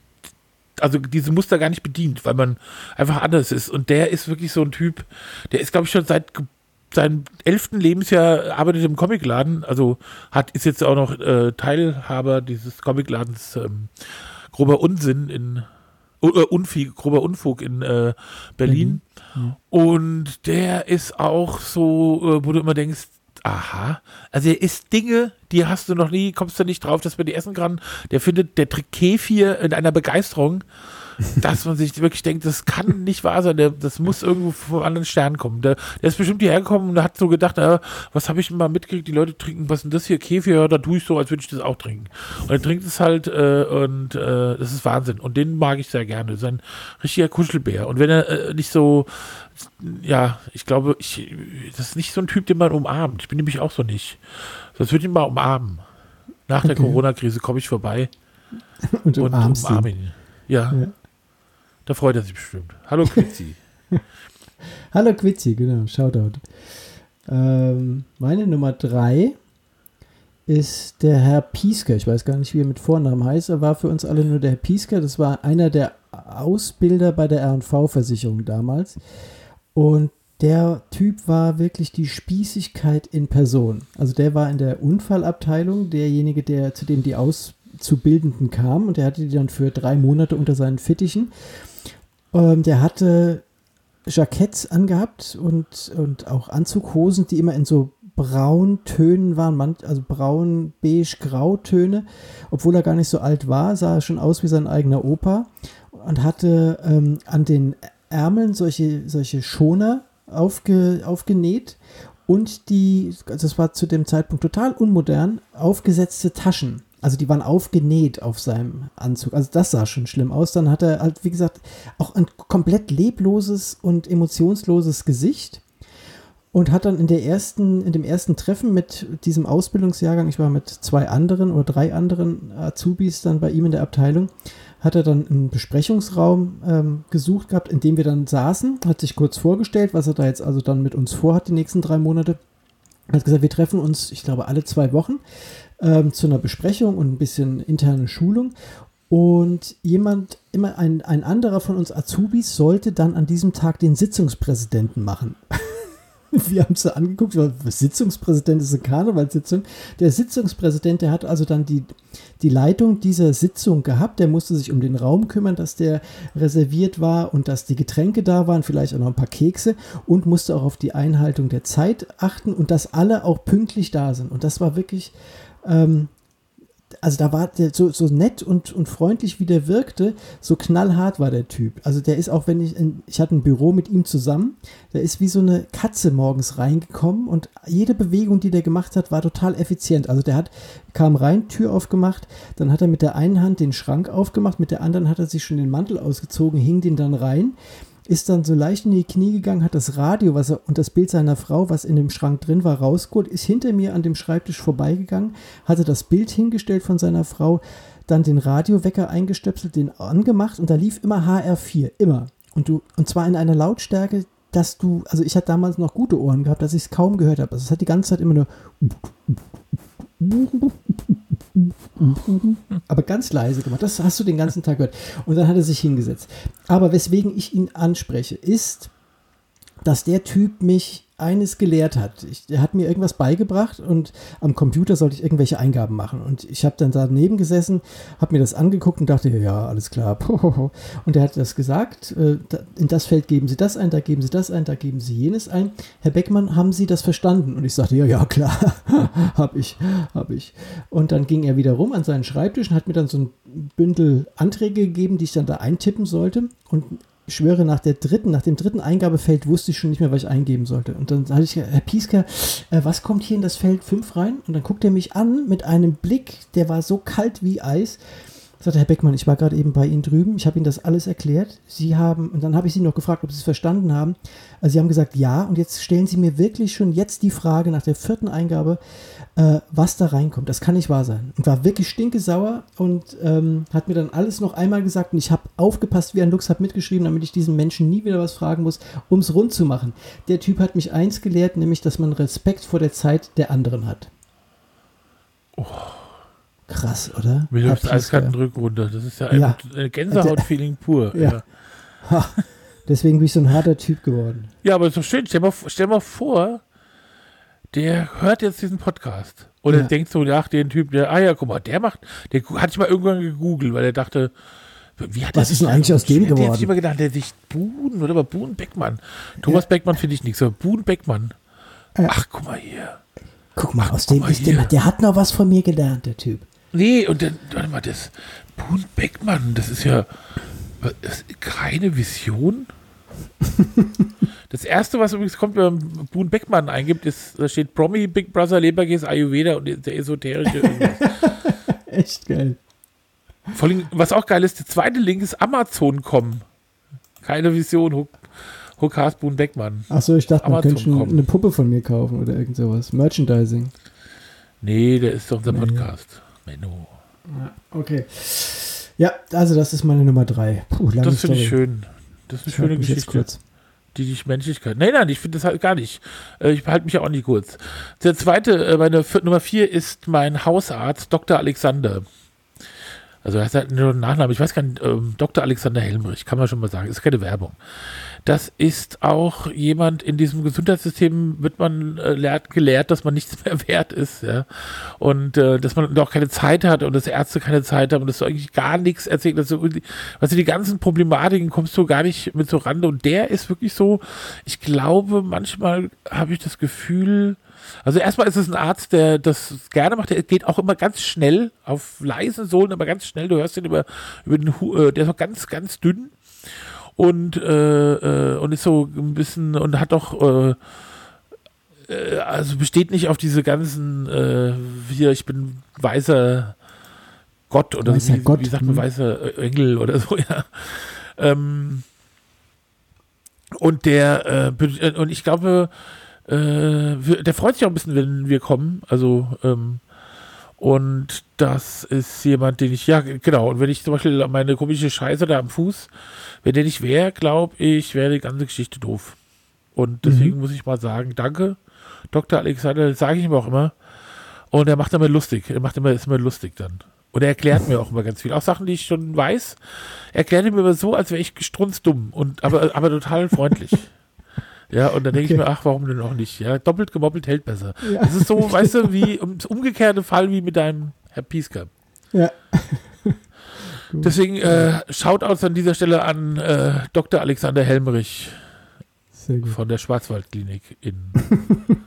also diese Muster gar nicht bedient, weil man einfach anders ist. Und der ist wirklich so ein Typ, der ist, glaube ich, schon seit ge- seinem elften Lebensjahr arbeitet im Comicladen, also hat, ist jetzt auch noch äh, Teilhaber dieses Comicladens ähm, grober Unsinn in äh, Unfug, grober Unfug in äh, Berlin. Und der ist auch so, äh, wo du immer denkst, aha, also er isst Dinge, die hast du noch nie, kommst du nicht drauf, dass man die essen kann. Der findet, der trägt Kefir in einer Begeisterung, dass man sich wirklich denkt, das kann nicht wahr sein, der, das muss irgendwo vom anderen Stern kommen. Der, der ist bestimmt hierher gekommen und hat so gedacht, äh, was habe ich denn mal mitgekriegt, die Leute trinken, was ist denn das hier, Kefir, ja, da tue ich so, als würde ich das auch trinken. Und er trinkt es halt äh, und äh, das ist Wahnsinn. Und den mag ich sehr gerne. Das ist ein richtiger Kuschelbär. Und wenn er äh, nicht so, ja, ich glaube, ich, das ist nicht so ein Typ, den man umarmt. Ich bin nämlich auch so nicht. Sonst würde ich mal umarmen. Nach der Okay. Corona-Krise komme ich vorbei Und und umarmst ihn. umarme ihn. Ja. Ja. Da freut er sich bestimmt. Hallo Quitzi. Hallo Quitzi, genau, Shoutout. Ähm, meine Nummer drei ist der Herr Piesker. Ich weiß gar nicht, wie er mit Vornamen heißt. Er war für uns alle nur der Herr Piesker. Das war einer der Ausbilder bei der R&V-Versicherung damals. Und der Typ war wirklich die Spießigkeit in Person. Also der war in der Unfallabteilung derjenige, der zu dem die Auszubildenden kam und der hatte die dann für drei Monate unter seinen Fittichen. Ähm, der hatte Jacketts angehabt und, und auch Anzughosen, die immer in so Brauntönen waren, also braun, beige, grautöne. Obwohl er gar nicht so alt war, sah er schon aus wie sein eigener Opa und hatte ähm, an den Ärmeln solche, solche Schoner aufge, aufgenäht und die, also das war zu dem Zeitpunkt total unmodern, aufgesetzte Taschen. Also die waren aufgenäht auf seinem Anzug. Also das sah schon schlimm aus. Dann hat er halt, wie gesagt, auch ein komplett lebloses und emotionsloses Gesicht und hat dann in der ersten, in dem ersten Treffen mit diesem Ausbildungsjahrgang, ich war mit zwei anderen oder drei anderen Azubis dann bei ihm in der Abteilung, hat er dann einen Besprechungsraum ähm, gesucht gehabt, in dem wir dann saßen, hat sich kurz vorgestellt, was er da jetzt also dann mit uns vorhat, die nächsten drei Monate. Hat gesagt, wir treffen uns, ich glaube, alle zwei Wochen ähm, zu einer Besprechung und ein bisschen interne Schulung. Und jemand, immer ein, ein anderer von uns Azubis sollte dann an diesem Tag den Sitzungspräsidenten machen. wir haben es da angeguckt, was Sitzungspräsident ist eine Karnevalssitzung. Der Sitzungspräsident, der hat also dann die, die Leitung dieser Sitzung gehabt. Der musste sich um den Raum kümmern, dass der reserviert war und dass die Getränke da waren, vielleicht auch noch ein paar Kekse und musste auch auf die Einhaltung der Zeit achten und dass alle auch pünktlich da sind. Und das war wirklich ähm, also da war der so, so nett und, und freundlich, wie der wirkte, so knallhart war der Typ. Also der ist auch, wenn ich, in, ich hatte ein Büro mit ihm zusammen, der ist wie so eine Katze morgens reingekommen und jede Bewegung, die der gemacht hat, war total effizient. Also der hat, kam rein, Tür aufgemacht, dann hat er mit der einen Hand den Schrank aufgemacht, mit der anderen hat er sich schon den Mantel ausgezogen, hing den dann rein ist dann so leicht in die Knie gegangen, hat das Radio was er, und das Bild seiner Frau, was in dem Schrank drin war, rausgeholt, ist hinter mir an dem Schreibtisch vorbeigegangen, hatte das Bild hingestellt von seiner Frau, dann den Radiowecker eingestöpselt, den angemacht und da lief immer HR4, immer. Und du, und zwar in einer Lautstärke, dass du, also ich hatte damals noch gute Ohren gehabt, dass ich es kaum gehört habe. Also es hat die ganze Zeit immer nur aber ganz leise gemacht. Das hast du den ganzen Tag gehört. Und dann hat er sich hingesetzt. Aber weswegen ich ihn anspreche, ist, dass der Typ mich eines gelehrt hat. Ich, er hat mir irgendwas beigebracht und am Computer sollte ich irgendwelche Eingaben machen. Und ich habe dann daneben gesessen, habe mir das angeguckt und dachte, ja, alles klar. Und er hat das gesagt, äh, in das Feld geben Sie das ein, da geben Sie das ein, da geben Sie jenes ein. Herr Beckmann, haben Sie das verstanden? Und ich sagte, ja, ja, klar, habe ich, habe ich. Und dann ging er wieder rum an seinen Schreibtisch und hat mir dann so ein Bündel Anträge gegeben, die ich dann da eintippen sollte. Und schwöre, nach der dritten, nach dem dritten Eingabefeld wusste ich schon nicht mehr, was ich eingeben sollte. Und dann hatte ich, Herr Piesker, äh, was kommt hier in das Feld 5 rein? Und dann guckt er mich an mit einem Blick, der war so kalt wie Eis sagte Herr Beckmann, ich war gerade eben bei Ihnen drüben, ich habe Ihnen das alles erklärt. Sie haben, und dann habe ich Sie noch gefragt, ob Sie es verstanden haben. Also Sie haben gesagt, ja, und jetzt stellen Sie mir wirklich schon jetzt die Frage nach der vierten Eingabe, äh, was da reinkommt. Das kann nicht wahr sein. Und war wirklich stinkesauer und ähm, hat mir dann alles noch einmal gesagt und ich habe aufgepasst wie ein Lux, habe mitgeschrieben, damit ich diesen Menschen nie wieder was fragen muss, um es rund zu machen. Der Typ hat mich eins gelehrt, nämlich, dass man Respekt vor der Zeit der anderen hat. Oh. Krass, oder? Mir läuft eiskalten Rücken runter. Das ist ja ein ja. Gänsehaut-Feeling pur. Ja. ja. Ha, deswegen bin ich so ein harter Typ geworden. Ja, aber so schön. Stell mal, stell mal vor, der hört jetzt diesen Podcast. Und ja. denkt so, ach, den Typ, der, ah ja, guck mal, der macht, der hatte ich mal irgendwann gegoogelt, weil er dachte, wie hat Was ist denn eigentlich aus dem geworden? Der hat immer gedacht, der sich Buhn, oder aber Buhn Beckmann. Thomas ja. Beckmann finde ich nichts, aber Buhn Beckmann. Ach, guck mal hier. Guck mal, aus dem ist der, der hat noch was von mir gelernt, der Typ. Nee, und dann, warte mal, das Boone Beckmann, das ist ja das ist keine Vision. Das erste, was übrigens kommt, wenn man Boone Beckmann eingibt, ist, da steht Promi, Big Brother, Leberkäse, Ayurveda und der esoterische irgendwas. Echt geil. Vor allem, was auch geil ist, der zweite Link ist Amazon.com. Keine Vision, Hokas Boone Beckmann. Achso, ich dachte, man könnte eine Puppe von mir kaufen oder irgend sowas. Merchandising. Nee, der ist doch unser Podcast. Menno. Ja, okay. Ja, also das ist meine Nummer drei. Puh, das finde ich schön. Das ist eine schöne Geschichte. Die dich Menschlichkeit. Nein, nein, ich finde das halt gar nicht. Äh, ich behalte mich ja auch nicht kurz. Der zweite, äh, meine Nummer vier ist mein Hausarzt, Dr. Alexander. Also er hat halt nur einen Nachnamen, ich weiß gar nicht, ähm, Dr. Alexander Helmrich, kann man schon mal sagen, ist keine Werbung. Das ist auch jemand in diesem Gesundheitssystem, wird man äh, lehrt, gelehrt, dass man nichts mehr wert ist, ja. Und äh, dass man auch keine Zeit hat und dass Ärzte keine Zeit haben und dass du eigentlich gar nichts erzählt. Also, du, die ganzen Problematiken kommst du gar nicht mit so Rande. Und der ist wirklich so, ich glaube, manchmal habe ich das Gefühl, also erstmal ist es ein Arzt, der das gerne macht. Der geht auch immer ganz schnell auf leisen Sohlen, aber ganz schnell. Du hörst ihn über, über den, Hu äh, der ist auch ganz, ganz dünn und äh, äh, und ist so ein bisschen und hat doch äh, äh, also besteht nicht auf diese ganzen äh, hier ich bin weißer Gott oder Weißer wie, Gott, wie sagt man hm. weißer Engel oder so ja. Ähm, und der äh, und ich glaube äh, der freut sich auch ein bisschen, wenn wir kommen. Also, ähm, und das ist jemand, den ich, ja, genau. Und wenn ich zum Beispiel meine komische Scheiße da am Fuß, wenn der nicht wäre, glaube ich, wäre die ganze Geschichte doof. Und deswegen muss ich mal sagen, danke, Dr. Alexander, das sage ich ihm auch immer. Und er macht immer lustig. Er macht immer, ist immer lustig dann. Und er erklärt mir auch immer ganz viel. Auch Sachen, die ich schon weiß, erklärt er mir immer so, als wäre ich strunzdumm und aber, aber total freundlich. Ja, und dann denke ich Okay. mir, ach, warum denn auch nicht? Ja, doppelt gemoppelt hält besser. Ja. Das ist so, weißt du, wie das umgekehrte Fall wie mit deinem Herr Piesker. Ja. Deswegen äh, Shoutouts an dieser Stelle an äh, Dr. Alexander gut. von der Schwarzwaldklinik in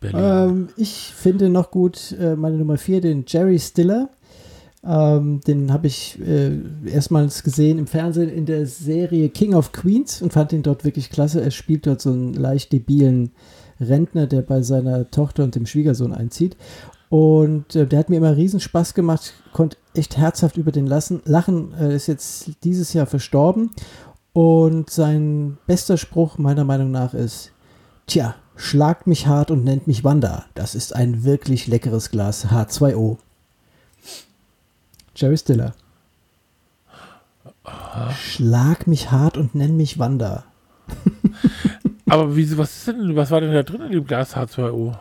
Berlin. Ähm, ich finde noch gut äh, meine Nummer 4, den Jerry Stiller. Ähm, den habe ich äh, erstmals gesehen im Fernsehen in der Serie King of Queens und fand ihn dort wirklich klasse. Er spielt dort so einen leicht debilen Rentner, der bei seiner Tochter und dem Schwiegersohn einzieht. Und äh, der hat mir immer riesen Spaß gemacht, konnte echt herzhaft über den lassen, lachen. Er ist jetzt dieses Jahr verstorben. Und sein bester Spruch meiner Meinung nach ist, Tja, schlagt mich hart und nennt mich Wanda. Das ist ein wirklich leckeres Glas H2O. Jerry Stiller. Schlag mich hart und nenn mich Wanda. Aber wie, was ist denn, was war denn da drin in dem Glas H2O?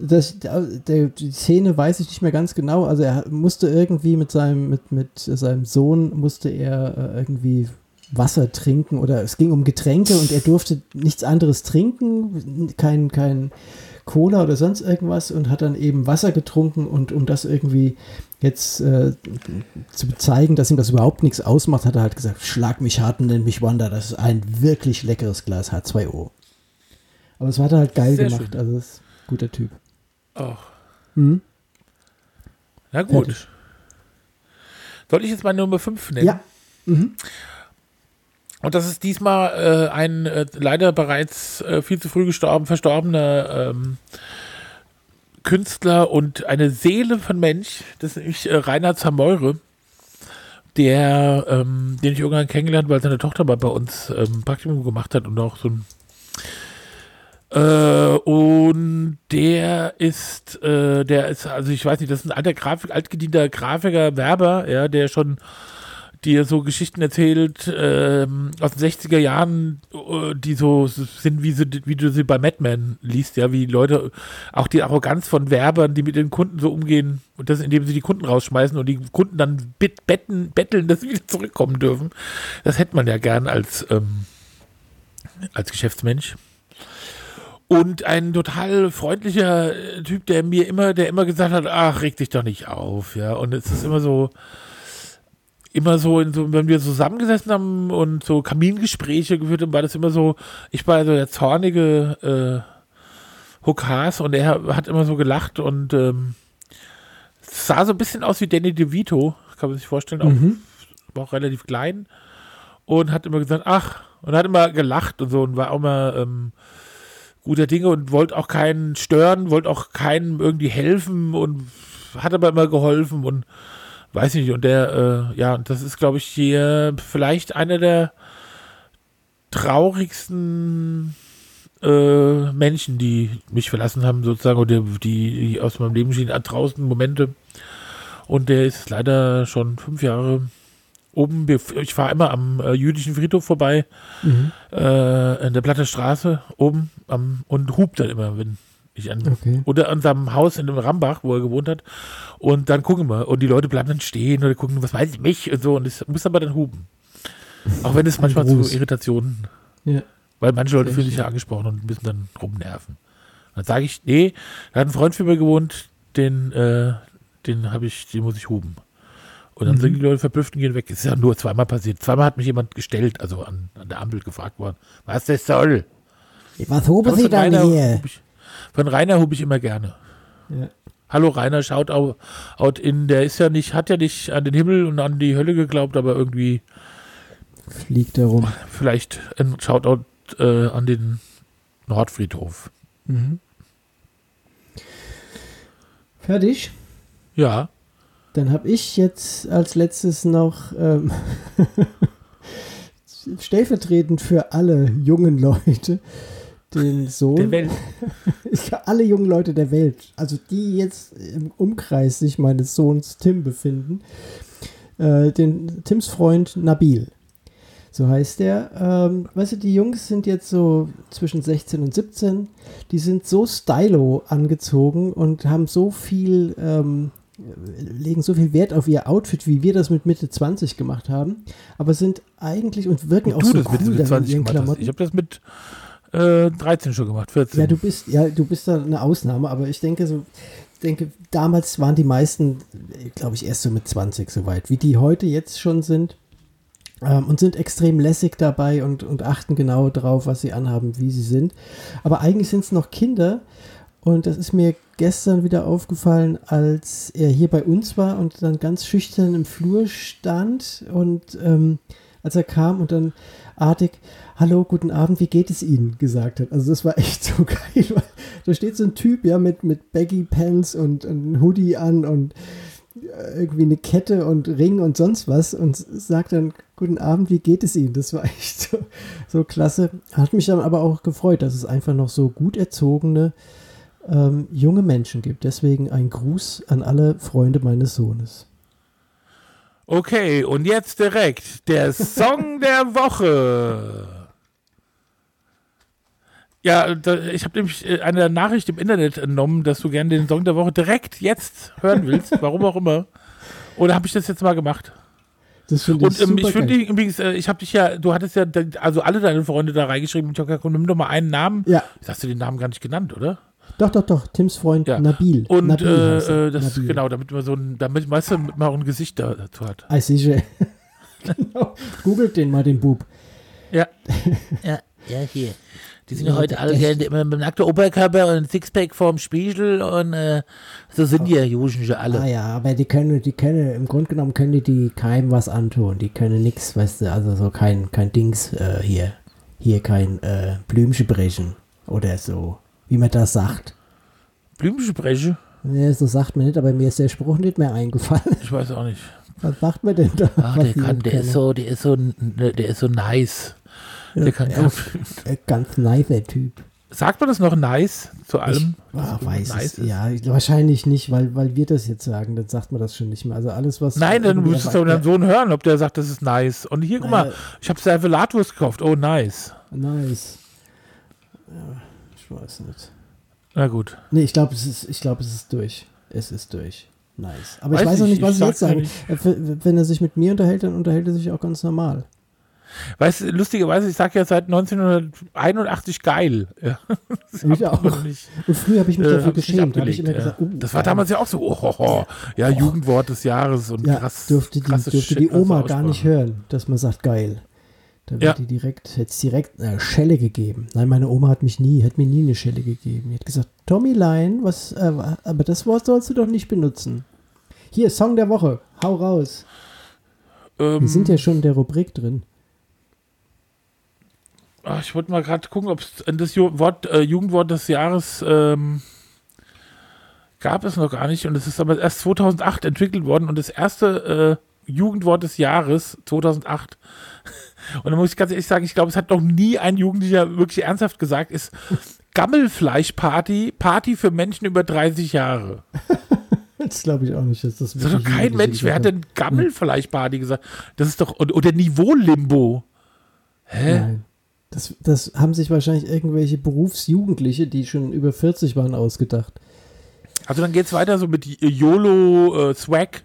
Das, der, der, die Szene weiß ich nicht mehr ganz genau. Also er musste irgendwie mit seinem, mit, mit seinem Sohn musste er äh, irgendwie Wasser trinken oder es ging um Getränke und er durfte nichts anderes trinken, kein, kein Cola oder sonst irgendwas und hat dann eben Wasser getrunken und um das irgendwie jetzt äh, zu zeigen, dass ihm das überhaupt nichts ausmacht, hat er halt gesagt, schlag mich hart und nenn mich Wanda, das ist ein wirklich leckeres Glas H2O. Aber es hat er halt geil Sehr gemacht, schön. also ist ein guter Typ. Ach, Mhm. na gut. Fertig. Soll ich jetzt meine Nummer 5 nennen? Ja. Mhm. Und das ist diesmal äh, ein äh, leider bereits äh, viel zu früh gestorben, verstorbener ähm, Künstler und eine Seele von Mensch. Das ist nämlich äh, Rainer Zameure, der, ähm, den ich irgendwann kennengelernt, weil seine Tochter mal bei uns ähm, Praktikum gemacht hat und auch so ein äh, und der ist, äh, der ist, also ich weiß nicht, das ist ein alter Grafik, altgedienter Grafiker, Werber, ja, der schon dir so Geschichten erzählt ähm, aus den 60er Jahren, äh, die so sind, wie, sie, wie du sie bei Mad Men liest, ja, wie Leute, auch die Arroganz von Werbern, die mit den Kunden so umgehen und das, indem sie die Kunden rausschmeißen und die Kunden dann bit, betten, betteln, dass sie wieder zurückkommen dürfen. Das hätte man ja gern als, ähm, als Geschäftsmensch. Und ein total freundlicher äh, Typ, der mir immer, der immer gesagt hat, ach, reg dich doch nicht auf, ja. Und es ist immer so, immer so, in so, wenn wir zusammengesessen haben und so Kamingespräche geführt haben, war das immer so, ich war so der zornige äh, Hokas und er hat immer so gelacht und ähm, sah so ein bisschen aus wie Danny DeVito, kann man sich vorstellen, auch, Mhm. war auch relativ klein und hat immer gesagt, ach, und hat immer gelacht und so und war auch immer ähm, guter Dinge und wollte auch keinen stören, wollte auch keinem irgendwie helfen und hat aber immer geholfen und weiß ich nicht. Und der, äh, ja, das ist, glaube ich, hier vielleicht einer der traurigsten äh, Menschen, die mich verlassen haben, sozusagen, oder die, die aus meinem Leben stehen, draußen Momente. Und der ist leider schon fünf Jahre oben. Ich fahre immer am äh, jüdischen Friedhof vorbei, Mhm. äh, in der Platte Straße oben am, und hupt dann immer, wenn Ich an, Okay. Oder an seinem Haus in dem Rambach, wo er gewohnt hat. Und dann gucken wir. Und die Leute bleiben dann stehen oder gucken, was weiß ich, mich und so. Und ich muss aber dann hupen. Auch wenn es manchmal zu. Irritationen, Ja. weil manche Leute fühlen sich ja angesprochen und müssen dann rumnerven. Dann sage ich, nee, da hat ein Freund für mir gewohnt, den, äh, den habe ich, den muss ich hupen. Und dann Mhm. sind die Leute verblüfft und gehen weg. Es ist ja nur zweimal passiert. Zweimal hat mich jemand gestellt, also an, an der Ampel gefragt worden, was das soll. Was Aber Sie dann hier? ich, von Rainer hub ich immer gerne. Ja. Hallo Rainer, schaut au- out in, der ist ja nicht, hat ja nicht an den Himmel und an die Hölle geglaubt, aber irgendwie Fliegt er rum. vielleicht ein Shoutout äh, an den Nordfriedhof. Mhm. Fertig? Ja, Dann habe ich jetzt als letztes noch ähm, stellvertretend für alle jungen Leute den Sohn. der Welt. Alle jungen Leute der Welt, also die jetzt im Umkreis sich meines Sohns Tim befinden, äh, den Tims Freund Nabil. So heißt der. Ähm, weißt du, die Jungs sind jetzt so zwischen 16 und 17. Die sind so stylo angezogen und haben so viel, ähm, legen so viel Wert auf ihr Outfit, wie wir das mit Mitte 20 gemacht haben. Aber sind eigentlich und wirken auch du so das cool mit, mit dann 20 in ihren gemacht hast. Klamotten. Ich habe das mit äh, 13 schon gemacht, 14. Ja, du bist, ja, du bist da eine Ausnahme, aber ich denke so, denke, damals waren die meisten, glaube ich, erst so mit 20 soweit, wie die heute jetzt schon sind. Ähm, und sind extrem lässig dabei und, und achten genau drauf, was sie anhaben, wie sie sind. Aber eigentlich sind es noch Kinder. Und das ist mir gestern wieder aufgefallen, als er hier bei uns war und dann ganz schüchtern im Flur stand und ähm, als er kam und dann artig, hallo, guten Abend, wie geht es Ihnen, gesagt hat. Also das war echt so geil, weil da steht so ein Typ, ja, mit, mit Baggy Pants und, und Hoodie an und äh, irgendwie eine Kette und Ring und sonst was und sagt dann, guten Abend, wie geht es Ihnen? Das war echt so, so klasse. Hat mich dann aber auch gefreut, dass es einfach noch so gut erzogene ähm, junge Menschen gibt. Deswegen ein Gruß an alle Freunde meines Sohnes. Okay, und jetzt direkt der Song der Woche. Ja, da, ich habe nämlich äh, eine Nachricht im Internet entnommen, dass du gerne den Song der Woche direkt jetzt hören willst, warum auch immer. Oder habe ich das jetzt mal gemacht? Das finde ich Und ähm, ich finde übrigens, äh, ich habe dich ja, du hattest ja, also alle deine Freunde da reingeschrieben, ich hab gesagt, nimm doch mal einen Namen. Ja, Jetzt hast du den Namen gar nicht genannt, oder? Doch, doch, doch. Tims Freund Ja. Nabil. Und Nabil äh, äh, das, Nabil. genau, damit man so ein, damit, weißt du, man auch ein Gesicht da, dazu hat. I see you. genau. Googelt den mal, den Bub. Ja. Ja, ja, hier. Die sind Ja, heute alle immer mit nacktem Oberkörper und ein Sixpack vorm Spiegel und äh, so sind die ja Jugendliche Ah alle. ja, aber die können, die können, im Grunde genommen können die, die keinem was antun. Die können nix, weißt du, also so kein, kein Dings äh, hier. Hier kein äh, Blümchen brechen oder so, wie man das sagt. Blümchenbreche? Nee, so sagt man nicht, aber mir ist der Spruch nicht mehr eingefallen. Ich weiß auch nicht. Was sagt man denn da? Ah, was der kann, der ist so, der ist so, der ist so nice. Der kann ja, äh, ganz nicer Typ. Sagt man das noch nice zu allem? Ah, was weiß nice es. ist? Ja, wahrscheinlich nicht, weil, weil wir das jetzt sagen, dann sagt man das schon nicht mehr. Also alles, was. Nein, dann müsstest du deinen Sohn hören, ob der sagt, das ist nice. Und hier, guck mal, Naja. ich habe Servelatwurst gekauft. Oh, nice. Nice. Ja, ich weiß nicht. Na gut. Nee, ich glaube, es ist, ich glaube, es ist durch. Es ist durch. Nice. Aber Weiß ich weiß ich, noch nicht, ich was ich sag's jetzt sagen. nicht. Äh, Wenn er sich mit mir unterhält, dann unterhält er sich auch ganz normal. Weißt du, lustigerweise, ich sage ja seit 1981 geil. Ja, Ich hab auch. nicht, Und früher habe ich mich äh, dafür hab ich geschämt. Da habe ich immer ja. gesagt, uh, Das war damals ja auch so, oh, oh, oh. ja, Jugendwort des Jahres und ja, krass. dürfte die, dürfte Shit, die Oma gar nicht hören, dass man sagt geil. Da wird Ja. die direkt, hätte es direkt eine Schelle gegeben. Nein, meine Oma hat mich nie, hat mir nie eine Schelle gegeben. Die hat gesagt, Tommy Line, was, äh, aber das Wort sollst du doch nicht benutzen. Hier, Song der Woche, hau raus. Ähm, Wir sind ja schon in der Rubrik drin. ach, ich wollte mal gerade gucken, ob es das Ju Wort, äh, Jugendwort des Jahres ähm, gab es noch gar nicht. Und es ist aber erst 2008 entwickelt worden. Und das erste äh, Jugendwort des Jahres 2008 Und dann muss ich ganz ehrlich sagen, ich glaube, es hat noch nie ein Jugendlicher wirklich ernsthaft gesagt, ist Gammelfleischparty, Party für Menschen über 30 Jahre. Das glaube ich auch nicht. Dass das Das hat doch kein Mensch, wer hat denn Gammelfleischparty gesagt? Das ist doch, oder, Niveau-Limbo. Hä? Nein. Das, das haben sich wahrscheinlich irgendwelche Berufsjugendliche, die schon über 40 waren, ausgedacht. Also dann geht's weiter so mit YOLO, äh, Swag,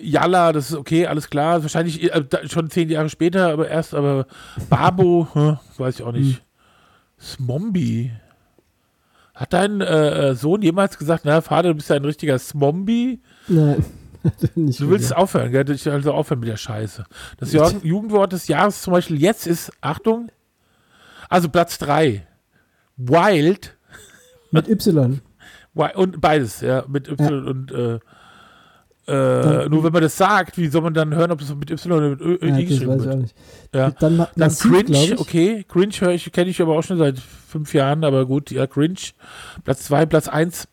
Yalla, das ist okay, alles klar. Wahrscheinlich äh, schon zehn Jahre später, aber erst, aber Babo, hm, weiß ich auch nicht. Smombi. Hat dein äh, äh, Sohn jemals gesagt, na Vater, du bist ja ein richtiger Smombi? Nein, nicht Du willst wieder. aufhören, gell? Ich also aufhören mit der Scheiße. Das Jugendwort des Jahres zum Beispiel jetzt ist, Achtung, also Platz 3. Wild, mit Y. Und beides, ja, mit Y und äh, äh, nur wenn man das sagt, wie soll man dann hören, ob es mit Y oder mit Ö, Ö Ja, geschrieben weiß ich auch wird? nicht. Ja. Dann, Dann glaub Cringe, okay, Cringe höre ich, kenne ich aber auch schon seit fünf Jahren, aber gut, ja, Cringe. Platz 2, Platz 1,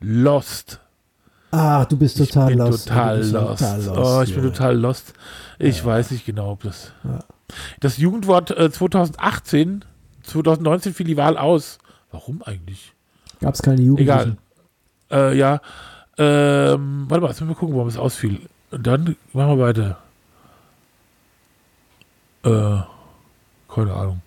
Lost. Ah, du bist total ich bin lost. total bist lost. total lost, Oh, ich bin Junge. total lost. Ich weiß nicht genau, ob das. Ja. Das Jugendwort äh, 2018, 2019 fiel die Wahl aus. Warum eigentlich? Gab es keine Jugendlichen. Egal. Äh, ja. Ähm, warte mal, jetzt müssen wir gucken, warum es ausfiel. Und dann machen wir weiter. Äh, keine Ahnung.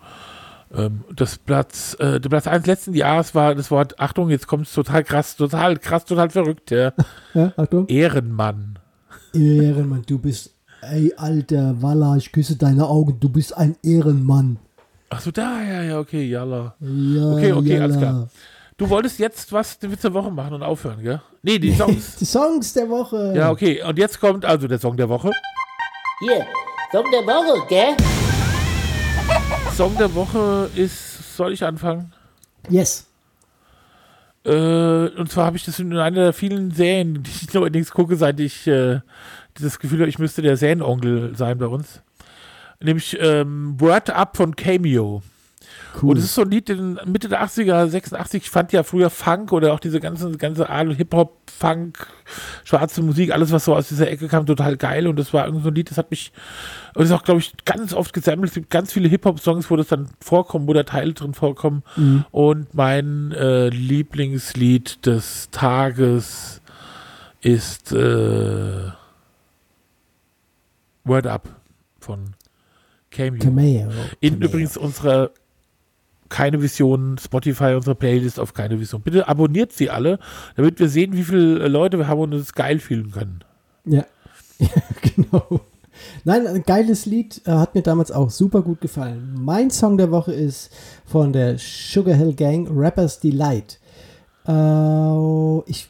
Ähm, das Platz, äh, der Platz 1 letzten Jahres war das Wort, Achtung, jetzt kommt es total krass, total krass, total verrückt, ja. Ja, Achtung. Ehrenmann. Ehrenmann, du bist. Ey, alter Walla, ich küsse deine Augen. Du bist ein Ehrenmann. Ach so, da, ja, ja, okay, jalla. Ja, Okay, okay, jalla. alles klar. Du wolltest jetzt was den Witz der Woche machen und aufhören, gell? Nee, die Songs. Die Songs der Woche. ja, okay. Und jetzt kommt also der Song der Woche. Hier, Song der Woche, gell? Song der Woche ist, soll ich anfangen? Yes. Äh, und zwar habe ich das in einer der vielen Serien, die ich neuerdings gucke, seit ich äh, das Gefühl habe, ich müsste der Serienonkel sein bei uns. Nämlich ähm, Word Up von Cameo. Cool. Und es ist so ein Lied in Mitte der 80er, 86, ich fand ja früher Funk oder auch diese ganze, ganze Art Hip-Hop, Funk, schwarze Musik, alles was so aus dieser Ecke kam, total geil. Und das war irgendwie so ein Lied, das hat mich, und das ist auch, glaube ich, ganz oft gesammelt. Es gibt ganz viele Hip-Hop-Songs, wo das dann vorkommt, wo da Teile drin vorkommen. Und mein äh, Lieblingslied des Tages ist äh, Word Up von Cameo. Cameo. In Cameo. übrigens unserer keine Vision Spotify, unsere Playlist auf keine Vision. Bitte abonniert sie alle, damit wir sehen, wie viele Leute wir haben und uns geil fühlen können. Ja. ja, genau. Nein, ein geiles Lied, äh, hat mir damals auch super gut gefallen. Mein Song der Woche ist von der Sugar Hill Gang, Rappers Delight. Äh, ich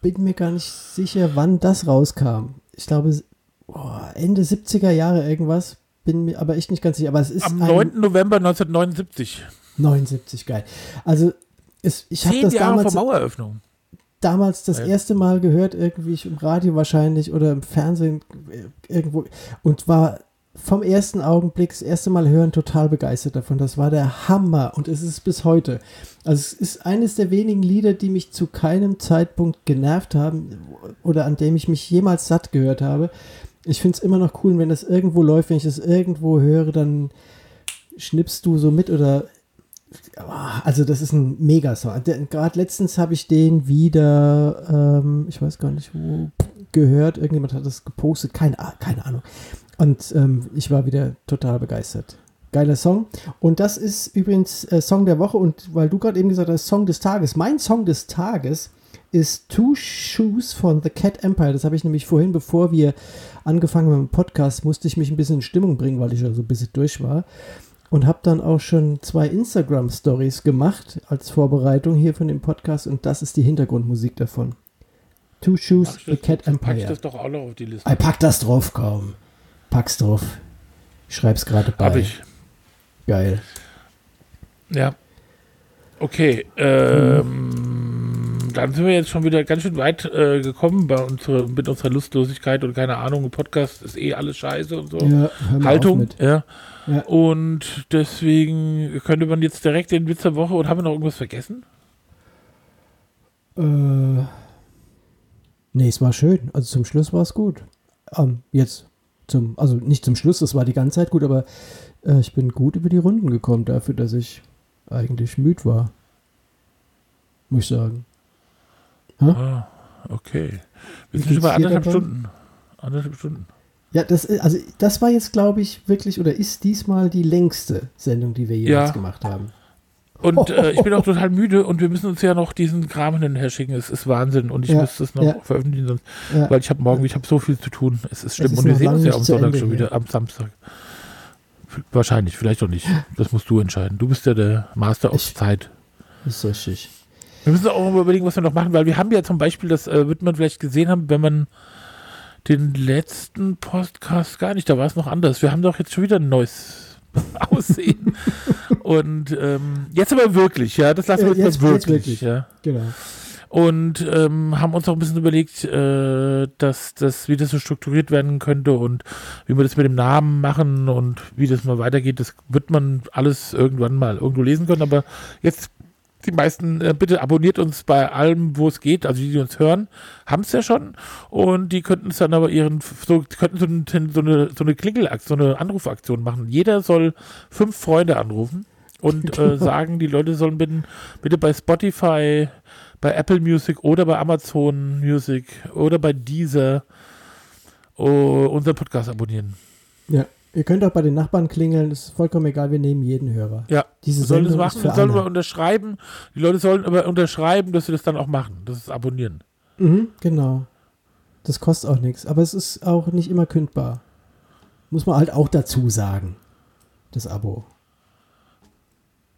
bin mir gar nicht sicher, wann das rauskam. Ich glaube, oh, Ende 70er Jahre irgendwas. Bin mir aber echt nicht ganz sicher. Aber es ist Am ein 9. November 1979. 79, geil. Also, es, ich habe das Jahre damals Maueröffnung. damals das Ja. erste Mal gehört, irgendwie im Radio wahrscheinlich oder im Fernsehen äh, irgendwo und war vom ersten Augenblick, das erste Mal hören, total begeistert davon. Das war der Hammer und es ist bis heute. Also es ist eines der wenigen Lieder, die mich zu keinem Zeitpunkt genervt haben oder an dem ich mich jemals satt gehört habe. Ich finde es immer noch cool, wenn das irgendwo läuft, wenn ich das irgendwo höre, dann schnippst du so mit oder also das ist ein Megasong. Gerade letztens habe ich den wieder, ähm, ich weiß gar nicht wo, gehört. Irgendjemand hat das gepostet, keine, Ah- keine Ahnung. Und ähm, ich war wieder total begeistert. Geiler Song. Und das ist übrigens äh, Song der Woche. Und weil du gerade eben gesagt hast, Song des Tages. Mein Song des Tages ist Two Shoes von The Cat Empire. Das habe ich nämlich vorhin, bevor wir angefangen haben mit dem Podcast, musste ich mich ein bisschen in Stimmung bringen, weil ich ja so ein bisschen durch war und habe dann auch schon zwei Instagram-Stories gemacht als Vorbereitung hier von dem Podcast und das ist die Hintergrundmusik davon. Two Shoes, Pack ich The das- Cat Pack ich Empire. das doch auch noch auf die Liste. Ey, pack das drauf, komm. Pack's drauf. Ich schreib's gerade bei. Hab ich. Geil. Ja. Okay. Ähm, dann sind wir jetzt schon wieder ganz schön weit äh, gekommen bei unsere, mit unserer Lustlosigkeit und keine Ahnung. Podcast ist eh alles scheiße und so. Ja, Haltung, ja. Ja. Und deswegen könnte man jetzt direkt den Witz der Woche und haben wir noch irgendwas vergessen? Äh, nee, es war schön. Also zum Schluss war es gut. Ähm, jetzt zum, also nicht zum Schluss, es war die ganze Zeit gut, aber äh, ich bin gut über die Runden gekommen dafür, dass ich eigentlich müde war. Muss ich sagen. Ah, okay. Wir sind schon bei anderthalb? Stunden. Anderthalb Stunden. Ja, das, ist- also das war jetzt, glaube ich, wirklich oder ist diesmal die längste Sendung, die wir jemals Ja. gemacht haben. Und äh, ich bin auch total müde und wir müssen uns ja noch diesen Kram hinterher schicken. Es ist Wahnsinn und ich Ja, müsste es noch ja. veröffentlichen, sonst, Ja. weil ich habe morgen, ich habe so viel zu tun. Es ist schlimm ist und wir sehen uns ja am Sonntag Ende schon wieder, am Samstag. Wahrscheinlich, vielleicht auch nicht. Das musst du entscheiden. Du bist ja der Master of Ich- Zeit. Ist richtig. Wir müssen auch mal überlegen, was wir noch machen, weil wir haben ja zum Beispiel, das äh, wird man vielleicht gesehen haben, wenn man den letzten Podcast gar nicht, da war es noch anders. Wir haben doch jetzt schon wieder ein neues Aussehen. Und ähm, jetzt aber wirklich, ja, das lassen wir Äh, jetzt, jetzt wirklich, wirklich. ja. Genau. Und ähm, haben uns auch ein bisschen überlegt, äh, dass das, wie das so strukturiert werden könnte und wie wir das mit dem Namen machen und wie das mal weitergeht. Das wird man alles irgendwann mal irgendwo lesen können. Aber jetzt die meisten, äh, bitte abonniert uns bei allem, wo es geht. Also die, die uns hören, haben es ja schon. Und die könnten es dann aber ihren, so, könnten so, ein, so eine, so eine Klingelaktion, so eine Anrufaktion machen. Jeder soll fünf Freunde anrufen und äh, sagen, die Leute sollen bitte, bitte bei Spotify, bei Apple Music oder bei Amazon Music oder bei Deezer oh, unseren Podcast abonnieren. Ja. Ihr könnt auch bei den Nachbarn klingeln, ist vollkommen egal, wir nehmen jeden Hörer. Ja, Diese sollen das ist machen, für sollen alle. unterschreiben. Die Leute sollen aber unterschreiben, dass sie das dann auch machen. Das ist abonnieren. Mhm, genau. Das kostet auch nichts, aber es ist auch nicht immer kündbar. Muss man halt auch dazu sagen. Das Abo.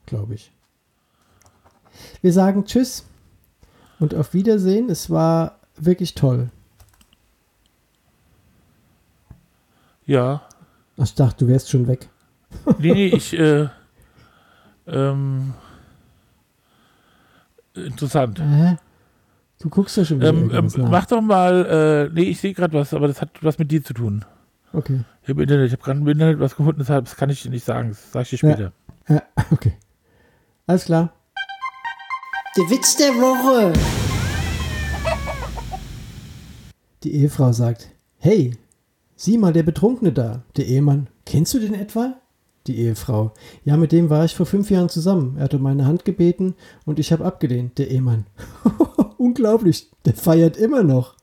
Glaube ich. Wir sagen Tschüss und auf Wiedersehen. Es war wirklich toll. Ja. Ach, ich dachte, du wärst schon weg. Nee, nee, ich, äh, ähm, interessant. Hä? Du guckst ja schon wieder Ähm, ähm, mach doch mal, äh, nee, ich sehe gerade was, aber das hat was mit dir zu tun. Okay. Ich habe Internet, ich habe gerade im Internet was gefunden, deshalb das kann ich dir nicht sagen. Das sage ich dir Ja. später. Ja, okay. Alles klar. Der Witz der Woche. Die Ehefrau sagt, hey, sieh mal, der Betrunkene da. Der Ehemann, kennst du den etwa? Die Ehefrau, ja, mit dem war ich vor fünf Jahren zusammen. Er hat um meine Hand gebeten und ich habe abgelehnt. Der Ehemann, unglaublich, der feiert immer noch.